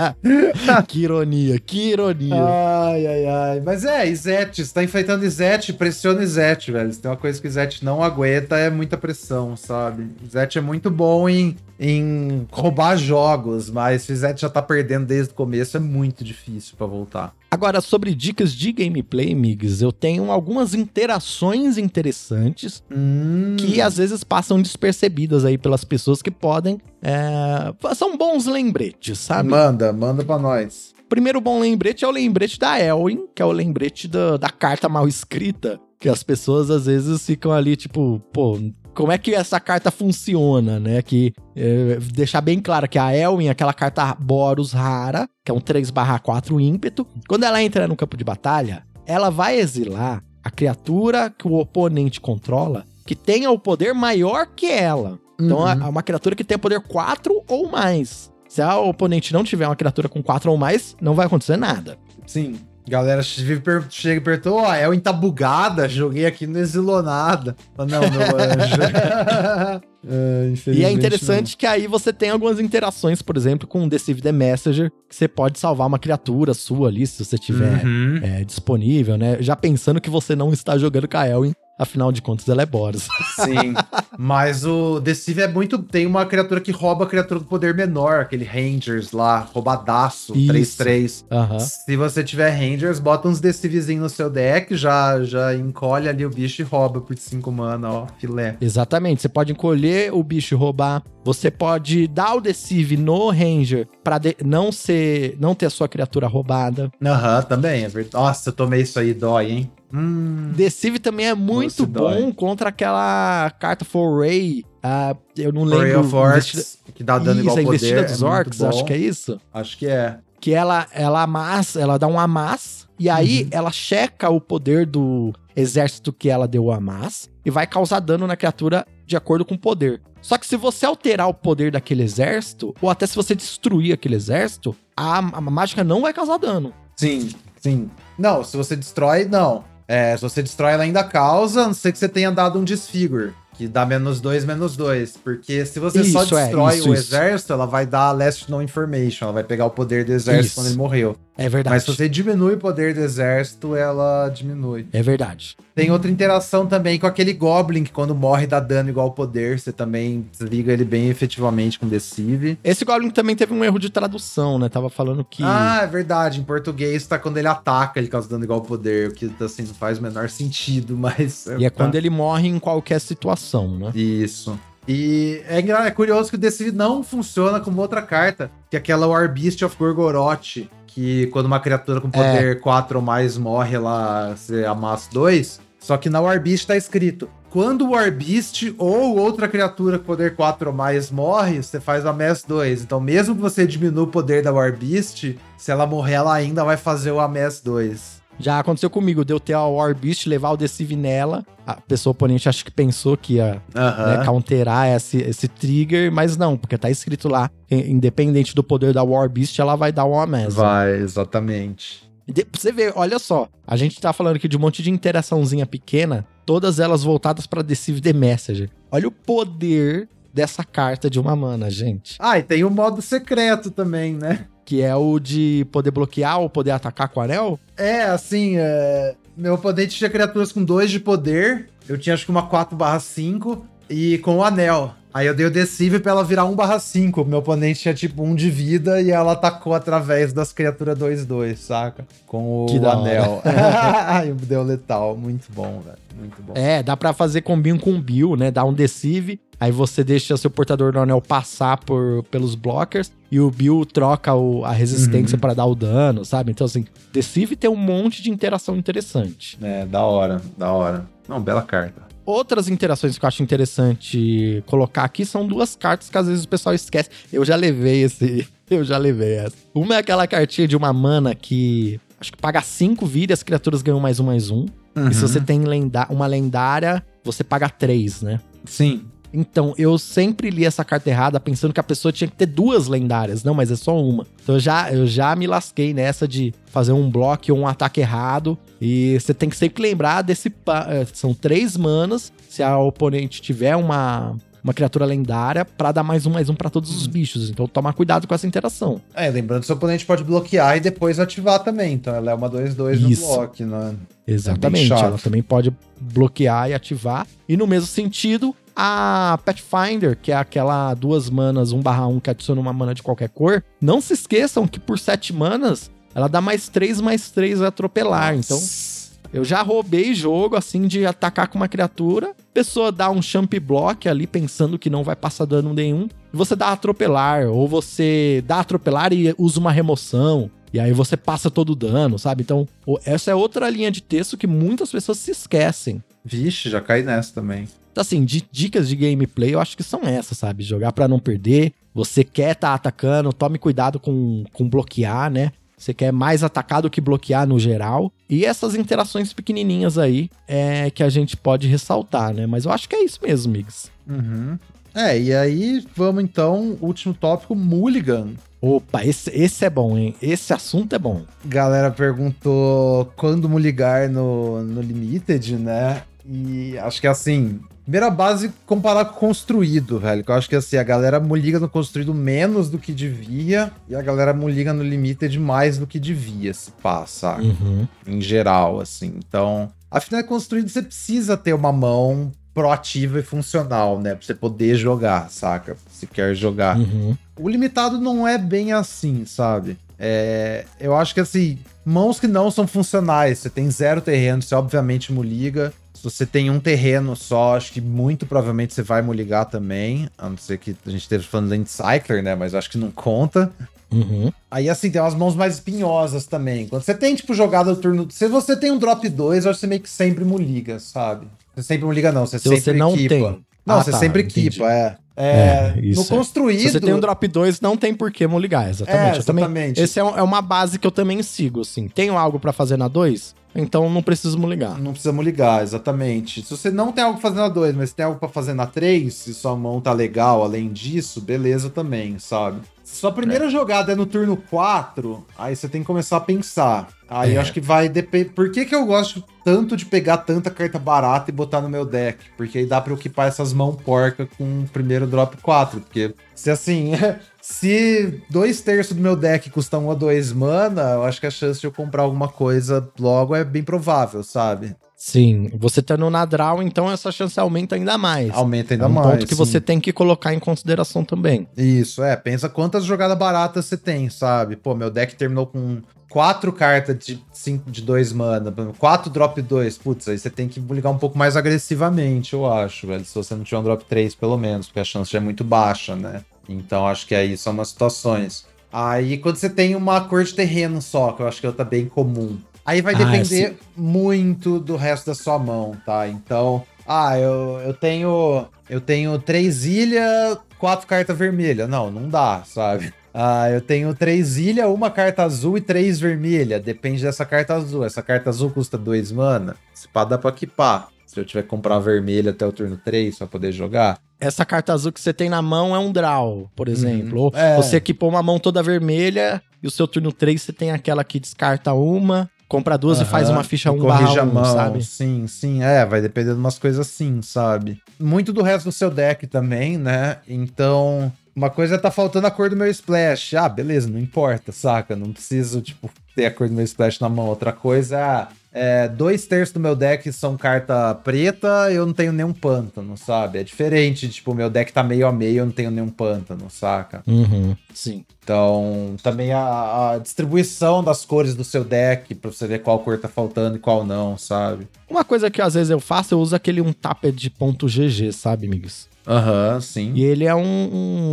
que ironia, que ironia. Ai, ai, ai. Mas é, Izete, você tá enfeitando Izete, pressiona Izete, velho. Se tem uma coisa que Izete não aguenta, é muita pressão, sabe? Izete é muito bom em em roubar jogos, mas se Zed já tá perdendo desde o começo, é muito difícil para voltar. Agora, sobre dicas de gameplay, Migs, eu tenho algumas interações interessantes hum. Que às vezes passam despercebidas aí pelas pessoas que podem. É... São bons lembretes, sabe? Manda, manda pra nós. Primeiro bom lembrete é o lembrete da Elwin, que é o lembrete da, da carta mal escrita. Que as pessoas às vezes ficam ali, tipo, pô, como é que essa carta funciona, né? Que é, deixar bem claro que a Elwin, aquela carta Boros rara, que é um 3/4 ímpeto, quando ela entra no campo de batalha, ela vai exilar a criatura que o oponente controla que tenha o poder maior que ela. Então, uhum. é uma criatura que tenha poder 4 ou mais. Se a oponente não tiver uma criatura com 4 ou mais, não vai acontecer nada. Sim. Galera chega e perguntou, ó, oh, Elwin tá bugada, joguei aqui no Exilonada. Não, meu anjo. é, e é interessante não. que aí você tem algumas interações, por exemplo, com o Deceive the Messenger, que você pode salvar uma criatura sua ali, se você tiver uhum. é, disponível, né? Já pensando que você não está jogando com a Elwin, Afinal de contas, ela é Boros. Sim. Mas o Deceive é muito. Tem uma criatura que rouba a criatura do poder menor, aquele Rangers lá, roubadaço, 3-3. Uhum. Se você tiver Rangers, bota uns Deceivezinhos no seu deck, já, já encolhe ali o bicho e rouba por 5 mana, ó, filé. Exatamente. Você pode encolher o bicho e roubar. Você pode dar o Deceive no Ranger pra não ser. não ter a sua criatura roubada. Aham, uhum, também. É verdade. Nossa, eu tomei isso aí, dói, hein? Hum. Deceive também é muito Nossa, bom dói. contra aquela carta Foray. Uh, eu não Foray lembro. Of Orcs, que dá dano isso, igual a investida poder, dos é orcs, acho que é isso. Acho que é. Que ela, ela amassa, ela dá um amass, e aí uhum. ela checa o poder do exército que ela deu o amass, e vai causar dano na criatura de acordo com o poder. Só que se você alterar o poder daquele exército, ou até se você destruir aquele exército, a, a mágica não vai causar dano. Sim, sim. Não, se você destrói, não. É, se você destrói, ela ainda causa, a não ser que você tenha dado um desfigure. Que dá menos dois, menos dois. Porque se você isso, só é, destrói é, isso, o isso. exército, ela vai dar last no information. Ela vai pegar o poder do exército quando ele morreu. É verdade. Mas se você diminui o poder do exército, ela diminui. É verdade. Tem outra interação também com aquele Goblin, que quando morre dá dano igual ao poder, você também desliga ele bem efetivamente com Deceive. Esse Goblin também teve um erro de tradução, né? Tava falando que. Ah, é verdade. Em português tá quando ele ataca, ele causa dano igual ao poder, o que assim não faz o menor sentido, mas. E é tá. quando ele morre em qualquer situação, né? Isso. E é, é curioso que o Deceive não funciona como outra carta, que é aquela War Beast of Gorgoroth, que quando uma criatura com poder 4 ou mais morre, ela você amassa 2. Só que na War Beast tá escrito: quando o War Beast ou outra criatura com poder 4 ou mais morre, você faz o Amass 2. Então, mesmo que você diminua o poder da War Beast, se ela morrer, ela ainda vai fazer o Amass 2. Já aconteceu comigo, de eu ter a War Beast, levar o Deceive nela. A pessoa oponente acho que pensou que ia Aham. né, counterar esse, esse trigger, mas não, porque tá escrito lá, in- independente do poder da War Beast, ela vai dar o Amass. Vai, exatamente. De- pra você ver, olha só, a gente tá falando aqui de um monte de interaçãozinha pequena, todas elas voltadas pra Deceive the Messenger. Olha o poder dessa carta de uma mana, gente. Ah, e tem o modo secreto também, né? Que é o de poder bloquear ou poder atacar com o anel. É, assim, é, meu oponente tinha criaturas com 2 de poder. Eu tinha acho que uma 4 5 e com o anel. Aí eu dei o Deceive pra ela virar 1 5 Meu oponente tinha tipo 1 de vida e ela atacou através das criaturas 2-2, saca? Com o Que anel. Aí deu letal. Muito bom, velho. Muito bom. É, dá pra fazer combinho com o Bill, né? Dá um Deceive, aí você deixa seu portador do anel passar por, pelos blockers e o Bill troca o- a resistência pra dar o dano, sabe? Então, assim, Deceive tem um monte de interação interessante. É, da hora, da hora. Não, bela carta. Outras interações que eu acho interessante colocar aqui são duas cartas que às vezes o pessoal esquece. Eu já levei esse. Eu já levei essa. Uma é aquela cartinha de uma mana que. Acho que paga 5 vida e as criaturas ganham mais um, mais um. E se você tem lenda uma lendária, você paga 3, né? Sim. Então, eu sempre li essa carta errada pensando que a pessoa tinha que ter duas lendárias. Não, mas é só uma. Então eu já, eu já me lasquei nessa de fazer um bloco ou um ataque errado. E você tem que sempre lembrar desse. eh, São três manas. Se a oponente tiver uma, uma criatura lendária, pra dar mais um, mais um pra todos os bichos. Então toma cuidado com essa interação. É, lembrando que seu oponente pode bloquear e depois ativar também. Então ela é uma 2-2 no bloco, né? Exatamente. chato. ela também pode bloquear e ativar. E no mesmo sentido, a Pathfinder, que é aquela duas manas 1/1 que adiciona uma mana de qualquer cor, não se esqueçam que por sete manas ela dá mais 3 mais 3 atropelar. Então, eu já roubei jogo assim de atacar com uma criatura, pessoa dá um champ block ali pensando que não vai passar dano nenhum, e você dá atropelar, ou você dá atropelar e usa uma remoção. E aí você passa todo o dano, sabe? Então, essa é outra linha de texto que muitas pessoas se esquecem. Vixe, já caí nessa também. Então, assim, de dicas de gameplay, eu acho que são essas, sabe? Jogar pra não perder. Você quer tá atacando, tome cuidado com, com bloquear, né? Você quer mais atacar do que bloquear no geral. E essas interações pequenininhas aí é que a gente pode ressaltar, né? Mas eu acho que é isso mesmo, Migs. Uhum. É, e aí vamos então, último tópico, Mulligan. Opa, esse, esse é bom, hein? Esse assunto é bom. Galera perguntou quando mulligar no, no Limited, né? E acho que assim, primeira base comparar com construído, velho. Que eu acho que assim, a galera mulliga no construído menos do que devia, e a galera mulliga no Limited mais do que devia, se passa, Uhum. em geral, assim. Então, afinal, é construído, você precisa ter uma mão proativa e funcional, né? Pra você poder jogar, saca? Se quer jogar. Uhum. O limitado não é bem assim, sabe? É, eu acho que assim, mãos que não são funcionais, você tem zero terreno, você obviamente muliga. Se você tem um terreno só, acho que muito provavelmente você vai muligar também. A não ser que a gente esteja falando de Cycler, né? Mas acho que não conta. Uhum. Aí, assim, tem umas mãos mais espinhosas também. Quando você tem, tipo, jogada do turno. Se você tem um drop 2, eu acho que você meio que sempre muliga, sabe? Você sempre muliga, não. Você Se sempre você não equipa. tem. Não, Ah, você tá, sempre equipa, é. É, É, no isso é. construído. Se você tem um drop 2, não tem por que moligar, exatamente. É, Eu também- exatamente. esse é, um- é uma base que eu também sigo, assim. Tenho algo pra fazer na 2? Então não preciso moligar. Não precisamos ligar, exatamente. Se você não tem algo pra fazer na 2, mas tem algo pra fazer na 3, se sua mão tá legal além disso, beleza também, sabe? sua primeira é. jogada é no turno 4, aí você tem que começar a pensar. Aí é. eu acho que vai depender. Por que, que eu gosto tanto de pegar tanta carta barata e botar no meu deck? Porque aí dá pra equipar essas mãos porca com o primeiro drop 4. Porque se assim, se dois terços do meu deck custam 1 a 2 mana, eu acho que a chance de eu comprar alguma coisa logo é bem provável, sabe? Sim, você tá no Nadral, então essa chance aumenta ainda mais. Aumenta ainda é um mais. ponto que sim. você tem que colocar em consideração também. Isso, é. Pensa quantas jogadas baratas você tem, sabe? Pô, meu deck terminou com quatro cartas de cinco de dois mana, quatro drop 2. Putz, aí você tem que ligar um pouco mais agressivamente, eu acho, velho. Se você não tiver um drop 3, pelo menos, porque a chance já é muito baixa, né? Então acho que aí são umas situações. Aí quando você tem uma cor de terreno só, que eu acho que é outra bem comum. Aí vai ah, depender ah, muito do resto da sua mão, tá? Então, ah, eu, eu tenho eu tenho três ilhas, quatro cartas vermelhas. Não, não dá, sabe? Ah, eu tenho três ilhas, uma carta azul e três vermelha. Depende dessa carta azul. Essa carta azul custa dois mana. Se pá, dá pra equipar. Se eu tiver que comprar vermelha até o turno 3 pra poder jogar. Essa carta azul que você tem na mão é um draw, por uhum. exemplo. Ou é. você equipou uma mão toda vermelha e o seu turno 3 você tem aquela que descarta uma compra duas uhum. e faz uma ficha 1 um barra 1, sabe? Sim, sim, é, vai depender de umas coisas assim, sabe? Muito do resto do seu deck também, né? Então, uma coisa é tá faltando a cor do meu splash. Ah, beleza, não importa, saca? Não preciso, tipo, ter a cor do meu splash na mão. Outra coisa é, é, dois terços do meu deck são carta preta, eu não tenho nenhum pântano, sabe? É diferente, tipo, meu deck tá meio a meio, eu não tenho nenhum pântano, saca? Uhum, sim. Então, também a, a, distribuição das cores do seu deck, pra você ver qual cor tá faltando e qual não, sabe? Uma coisa que às vezes eu faço, eu uso aquele um tapper de ponto GG, sabe, amigos? Aham, uhum, sim. E ele é um,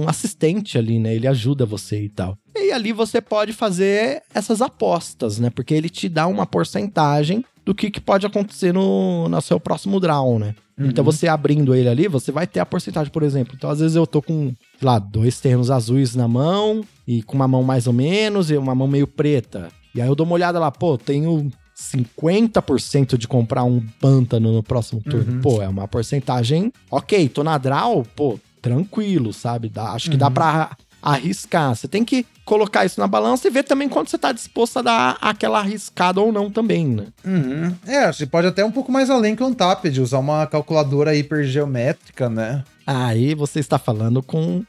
um, assistente ali, né? Ele ajuda você e tal. E ali você pode fazer essas apostas, né? Porque ele te dá uma porcentagem do que, que pode acontecer no, no seu próximo draw, né? Uhum. Então você abrindo ele ali, você vai ter a porcentagem, por exemplo. Então às vezes eu tô com, sei lá, dois terrenos azuis na mão e com uma mão mais ou menos e uma mão meio preta. E aí eu dou uma olhada lá, pô, tenho 50% de comprar um pântano no próximo turno. Uhum. Pô, é uma porcentagem. Ok, tô na draw, pô, tranquilo, sabe? Dá, acho que dá uhum. pra arriscar. Você tem que colocar isso na balança e ver também quanto você tá disposto a dar aquela arriscada ou não também, né? Uhum. É, você pode até um pouco mais além que um TAP, de usar uma calculadora hipergeométrica, né? Aí você está falando com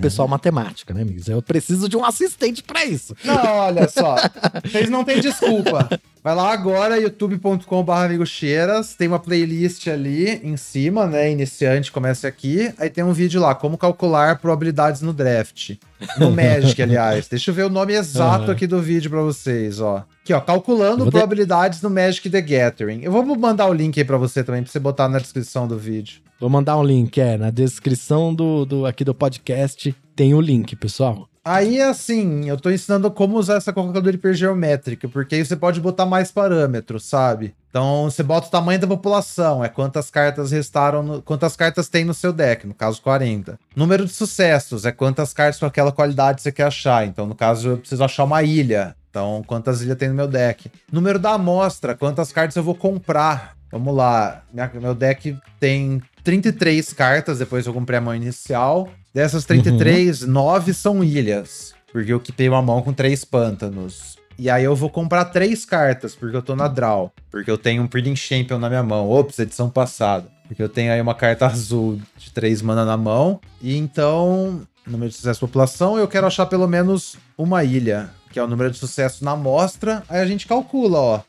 pessoal matemática, né, amigos? Eu preciso de um assistente para isso. Não, olha só. Vocês não têm desculpa. Vai lá agora, youtube.com.br Cheiras, tem uma playlist ali em cima, né? Iniciante, começa aqui. Aí tem um vídeo lá, como calcular probabilidades no draft. No Magic, aliás. Deixa eu ver o nome exato uhum. aqui do vídeo para vocês, ó. Aqui, ó, calculando probabilidades de... no Magic The Gathering. Eu vou mandar o link aí pra você também, pra você botar na descrição do vídeo. Vou mandar um link, é, na descrição do, do aqui do podcast tem o link, pessoal. Aí, assim, eu tô ensinando como usar essa calculadora hipergeométrica, porque aí você pode botar mais parâmetros, sabe? Então, você bota o tamanho da população, é quantas cartas restaram, no, quantas cartas tem no seu deck, no caso 40. Número de sucessos, é quantas cartas com aquela qualidade você quer achar. Então, no caso, eu preciso achar uma ilha. Então, quantas ilhas tem no meu deck? Número da amostra, quantas cartas eu vou comprar. Vamos lá, minha, meu deck tem 33 cartas, depois eu comprei a mão inicial. Dessas 33, uhum. 9 são ilhas. Porque eu quitei uma mão com três pântanos. E aí eu vou comprar três cartas, porque eu tô na draw. Porque eu tenho um Breeding Champion na minha mão. Ops, edição passada. Porque eu tenho aí uma carta azul de três mana na mão. E então, número de sucesso população, eu quero achar pelo menos uma ilha que é o número de sucesso na amostra, aí a gente calcula, ó.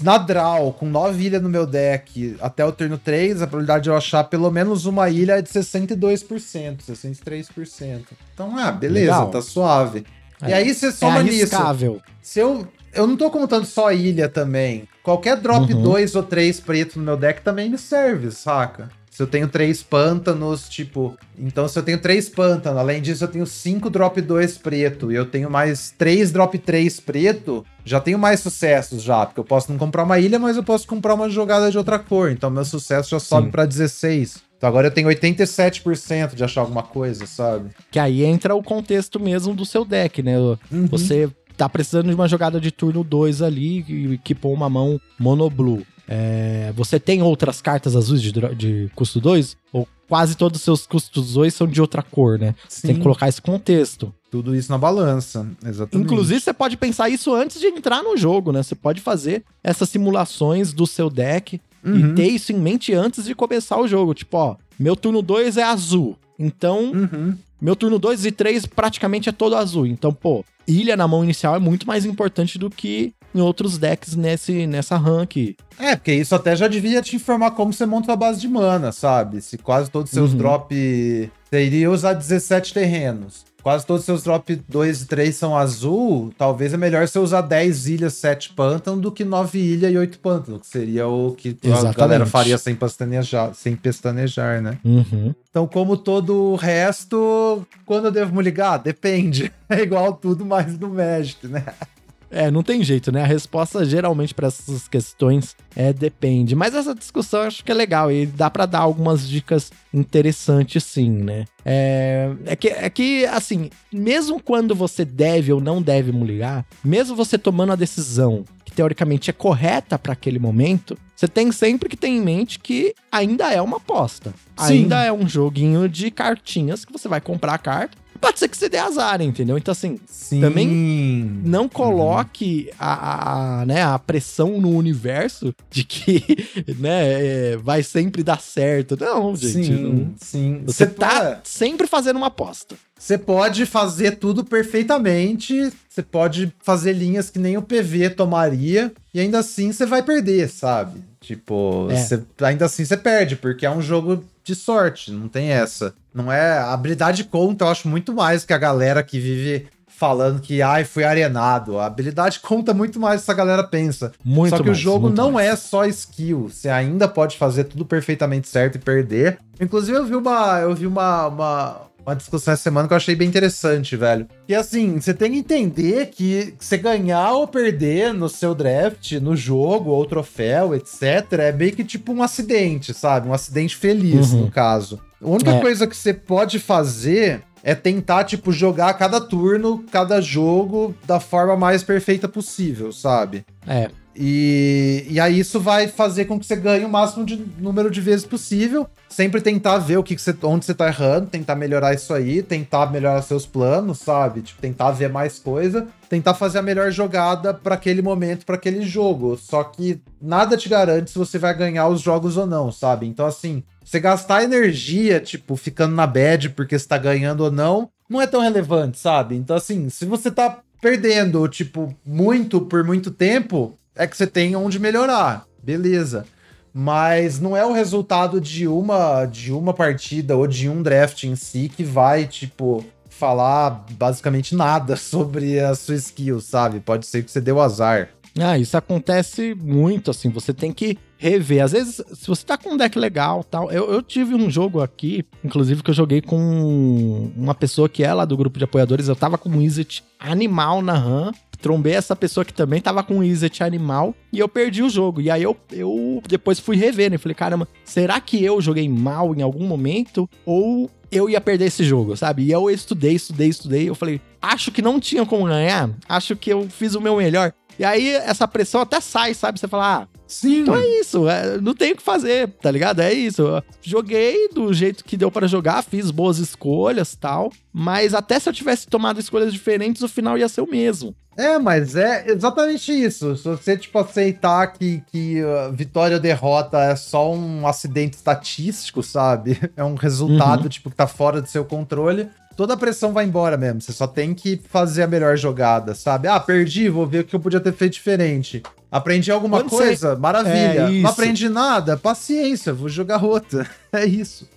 Na draw, com 9 ilhas no meu deck até o turno 3, a probabilidade de eu achar pelo menos uma ilha é de 62%, 63%. Então, ah, beleza, Legal. tá suave. É. E aí você soma é nisso. Se eu, eu não tô contando só ilha também. Qualquer drop 2 uhum. ou 3 preto no meu deck também me serve, saca? Se eu tenho três pântanos, tipo. Então, se eu tenho três pântanos, além disso, eu tenho cinco drop 2 preto. E eu tenho mais três drop 3 preto. Já tenho mais sucessos já. Porque eu posso não comprar uma ilha, mas eu posso comprar uma jogada de outra cor. Então, meu sucesso já sobe para 16. Então agora eu tenho 87% de achar alguma coisa, sabe? Que aí entra o contexto mesmo do seu deck, né? Uhum. Você tá precisando de uma jogada de turno 2 ali e equipou uma mão mono blue. É, você tem outras cartas azuis de, de custo 2? Ou quase todos os seus custos hoje são de outra cor, né? Sim. Tem que colocar esse contexto. Tudo isso na balança, exatamente. Inclusive, você pode pensar isso antes de entrar no jogo, né? Você pode fazer essas simulações do seu deck uhum. e ter isso em mente antes de começar o jogo. Tipo, ó, meu turno 2 é azul. Então, uhum. meu turno 2 e 3 praticamente é todo azul. Então, pô, ilha na mão inicial é muito mais importante do que em outros decks nesse, nessa rank. É, porque isso até já devia te informar como você monta a base de mana, sabe? Se quase todos os seus uhum. drop. Você iria usar 17 terrenos quase todos os seus drop 2 e 3 são azul, talvez é melhor você usar 10 ilhas, 7 pântano do que 9 ilhas e 8 pântano, que seria o que Exatamente. a galera faria sem pestanejar, sem pestanejar né? Uhum. Então, como todo o resto, quando eu devo me ligar? Depende. É igual tudo mais do Magic, né? É, não tem jeito, né? A resposta geralmente para essas questões é depende. Mas essa discussão eu acho que é legal e dá para dar algumas dicas interessantes, sim, né? É, é, que, é que, assim, mesmo quando você deve ou não deve ligar, mesmo você tomando a decisão que teoricamente é correta para aquele momento, você tem sempre que ter em mente que ainda é uma aposta. Sim. Ainda é um joguinho de cartinhas que você vai comprar a carta pode ser que você dê azar, entendeu? Então, assim, Sim. também não coloque uhum. a, a, né, a pressão no universo de que né, é, vai sempre dar certo. Não, gente. Sim, não. sim. Você, você tá pode... sempre fazendo uma aposta. Você pode fazer tudo perfeitamente, você pode fazer linhas que nem o PV tomaria, e ainda assim você vai perder, sabe? Tipo, é. você, ainda assim você perde, porque é um jogo de sorte, não tem essa. Não é. A habilidade conta, eu acho muito mais que a galera que vive falando que, ai, fui arenado. A habilidade conta muito mais do que essa galera pensa. Muito Só que mais, o jogo não mais. é só skill. Você ainda pode fazer tudo perfeitamente certo e perder. Inclusive, eu vi uma. Eu vi uma, uma uma discussão essa semana que eu achei bem interessante, velho. E assim, você tem que entender que você ganhar ou perder no seu draft, no jogo, ou troféu, etc., é meio que tipo um acidente, sabe? Um acidente feliz, uhum. no caso. A única é. coisa que você pode fazer é tentar, tipo, jogar cada turno, cada jogo da forma mais perfeita possível, sabe? É. E, e aí isso vai fazer com que você ganhe o máximo de número de vezes possível. Sempre tentar ver o que, que você, onde você tá errando, tentar melhorar isso aí, tentar melhorar seus planos, sabe? Tipo, tentar ver mais coisa, tentar fazer a melhor jogada para aquele momento, para aquele jogo. Só que nada te garante se você vai ganhar os jogos ou não, sabe? Então, assim, você gastar energia, tipo, ficando na bad porque você tá ganhando ou não, não é tão relevante, sabe? Então, assim, se você tá perdendo, tipo, muito por muito tempo, é que você tem onde melhorar. Beleza. Mas não é o resultado de uma de uma partida ou de um draft em si que vai, tipo, falar basicamente nada sobre a sua skill, sabe? Pode ser que você deu azar. Ah, isso acontece muito, assim, você tem que rever. Às vezes, se você tá com um deck legal tal. Eu, eu tive um jogo aqui, inclusive, que eu joguei com uma pessoa que é lá do grupo de apoiadores. Eu tava com um Izzet animal na RAM trombei essa pessoa que também tava com o Izzet animal e eu perdi o jogo. E aí eu, eu depois fui rever, né? Falei, caramba, será que eu joguei mal em algum momento? Ou eu ia perder esse jogo, sabe? E eu estudei, estudei, estudei. Eu falei, acho que não tinha como ganhar. Acho que eu fiz o meu melhor. E aí essa pressão até sai, sabe? Você fala, ah, Sim. Então é isso, é, não tem o que fazer, tá ligado? É isso. Eu joguei do jeito que deu para jogar, fiz boas escolhas tal, mas até se eu tivesse tomado escolhas diferentes, o final ia ser o mesmo. É, mas é exatamente isso. Se você, tipo, aceitar que, que uh, vitória ou derrota é só um acidente estatístico, sabe? É um resultado, uhum. tipo, que tá fora do seu controle toda a pressão vai embora mesmo. Você só tem que fazer a melhor jogada, sabe? Ah, perdi, vou ver o que eu podia ter feito diferente. Aprendi alguma coisa? Maravilha. É Não aprendi nada? Paciência, vou jogar outra. É isso.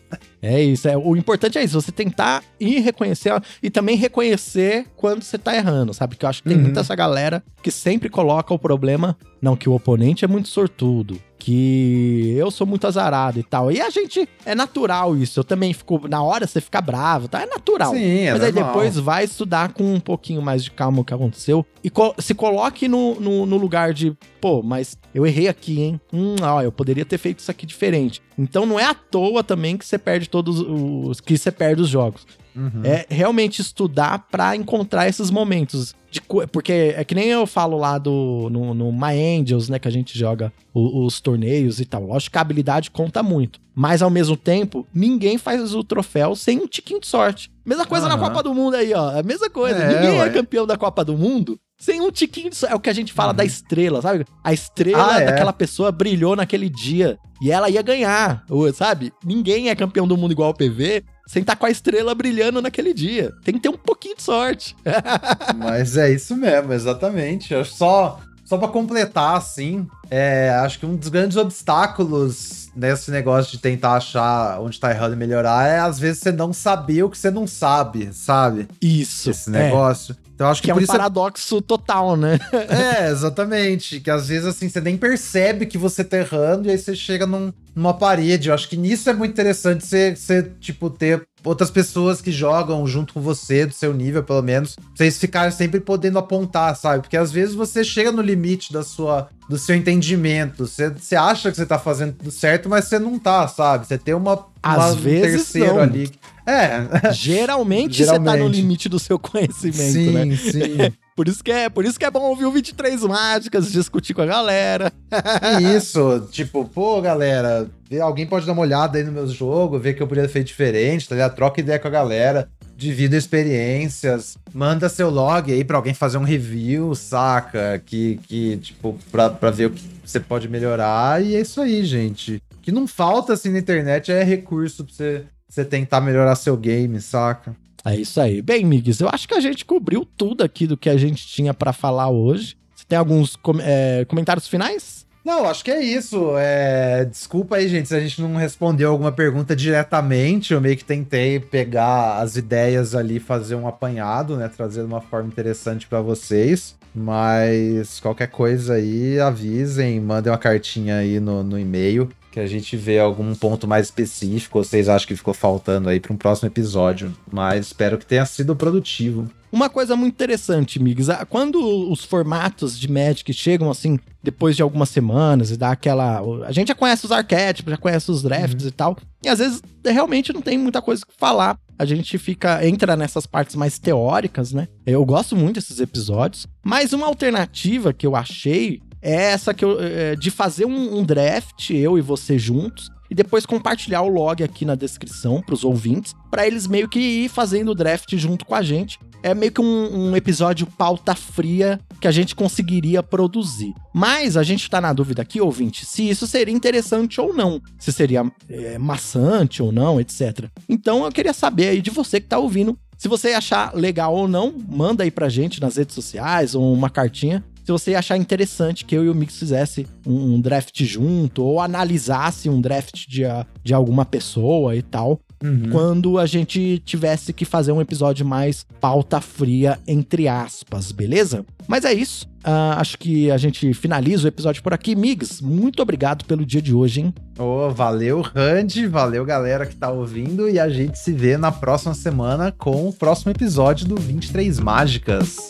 É isso. É, o importante é isso, você tentar ir reconhecer e também reconhecer quando você tá errando, sabe? Que eu acho que tem uhum. muita essa galera que sempre coloca o problema, não, que o oponente é muito sortudo, que eu sou muito azarado e tal. E a gente, é natural isso. Eu também fico, na hora você fica bravo, tá? É natural. Sim, é Mas normal. aí depois vai estudar com um pouquinho mais de calma o que aconteceu e co se coloque no, no, no, lugar de, pô, mas eu errei aqui, hein? Hum, ó, eu poderia ter feito isso aqui diferente. Então não é à toa também que você perde todos os. que você perde os jogos. Uhum. É realmente estudar para encontrar esses momentos. De, porque é que nem eu falo lá do, no, no My Angels, né, que a gente joga os, os torneios e tal. Lógico que a habilidade conta muito. Mas ao mesmo tempo, ninguém faz o troféu sem um tiquinho de sorte. Mesma coisa uhum. na Copa do Mundo aí, ó. A mesma coisa. É, ninguém é ué. é campeão da Copa do Mundo sem um tiquinho de sorte. É o que a gente fala uhum. da estrela, sabe? A estrela ah, é? daquela pessoa brilhou naquele dia. E ela ia ganhar, sabe? Ninguém é campeão do mundo igual o PV sem estar com a estrela brilhando naquele dia. Tem que ter um pouquinho de sorte. Mas é isso mesmo, exatamente. Eu só só para completar, assim, é, acho que um dos grandes obstáculos nesse negócio de tentar achar onde tá errando e melhorar é às vezes você não saber o que você não sabe, sabe? Isso. Esse negócio. É. Então acho que, que é um paradoxo é... total, né? é, exatamente. Que às vezes assim você nem percebe que você tá errando e aí você chega num, numa parede. Eu acho que nisso é muito interessante você, você tipo, ter outras pessoas que jogam junto com você, do seu nível, pelo menos, vocês ficarem sempre podendo apontar, sabe? Porque às vezes você chega no limite da sua, do seu entendimento. Você, acha que você tá fazendo tudo certo, mas você não tá, sabe? Você tem uma, às uma, vezes um terceiro não. ali. É. Geralmente, Geralmente, você tá no limite do seu conhecimento, sim, né? Sim, sim. Por isso que é, por isso que é bom ouvir o 23 Mágicas, discutir com a galera. Isso, tipo, pô, galera, alguém pode dar uma olhada aí no meu jogo, ver que eu poderia ter feito diferente, tá ligado? Troca ideia com a galera, divida experiências, manda seu log aí pra alguém fazer um review, saca? Que, que tipo, pra, pra ver o que você pode melhorar. E é isso aí, gente. O que não falta, assim, na internet é recurso pra você, você tentar melhorar seu game, saca? É isso aí. Bem, Migues, eu acho que a gente cobriu tudo aqui do que a gente tinha para falar hoje. Você tem alguns com é, comentários finais? Não, acho que é isso. É... Desculpa aí, gente, se a gente não respondeu alguma pergunta diretamente. Eu meio que tentei pegar as ideias ali, fazer um apanhado, né? Trazer de uma forma interessante para vocês. Mas qualquer coisa aí, avisem, mandem uma cartinha aí no, no e-mail que a gente vê algum ponto mais específico, ou vocês acham que ficou faltando aí para um próximo episódio. Mas espero que tenha sido produtivo. Uma coisa muito interessante, Migs, quando os formatos de Magic chegam assim, depois de algumas semanas e dá aquela. A gente já conhece os arquétipos, já conhece os drafts uhum. e tal. E às vezes realmente não tem muita coisa que falar. A gente fica. entra nessas partes mais teóricas, né? Eu gosto muito desses episódios. Mas uma alternativa que eu achei é essa que eu, é, de fazer um, um draft, eu e você juntos, e depois compartilhar o log aqui na descrição para os ouvintes, para eles meio que ir fazendo o draft junto com a gente. É meio que um, um, episódio pauta fria que a gente conseguiria produzir. Mas a gente tá na dúvida aqui, ouvinte, se isso seria interessante ou não. Se seria é, maçante ou não, etc. Então eu queria saber aí de você que tá ouvindo. Se você achar legal ou não, manda aí pra gente nas redes sociais ou uma cartinha se você achar interessante que eu e o Mix fizesse um, um draft junto ou analisasse um draft de, de alguma pessoa e tal. Uhum. Quando a gente tivesse que fazer um episódio mais pauta fria, entre aspas, beleza? Mas é isso. Uh, acho que a gente finaliza o episódio por aqui. Migs, muito obrigado pelo dia de hoje, hein? Oh, valeu, Randy. Valeu, galera que tá ouvindo. E a gente se vê na próxima semana com o próximo episódio do 23 Mágicas.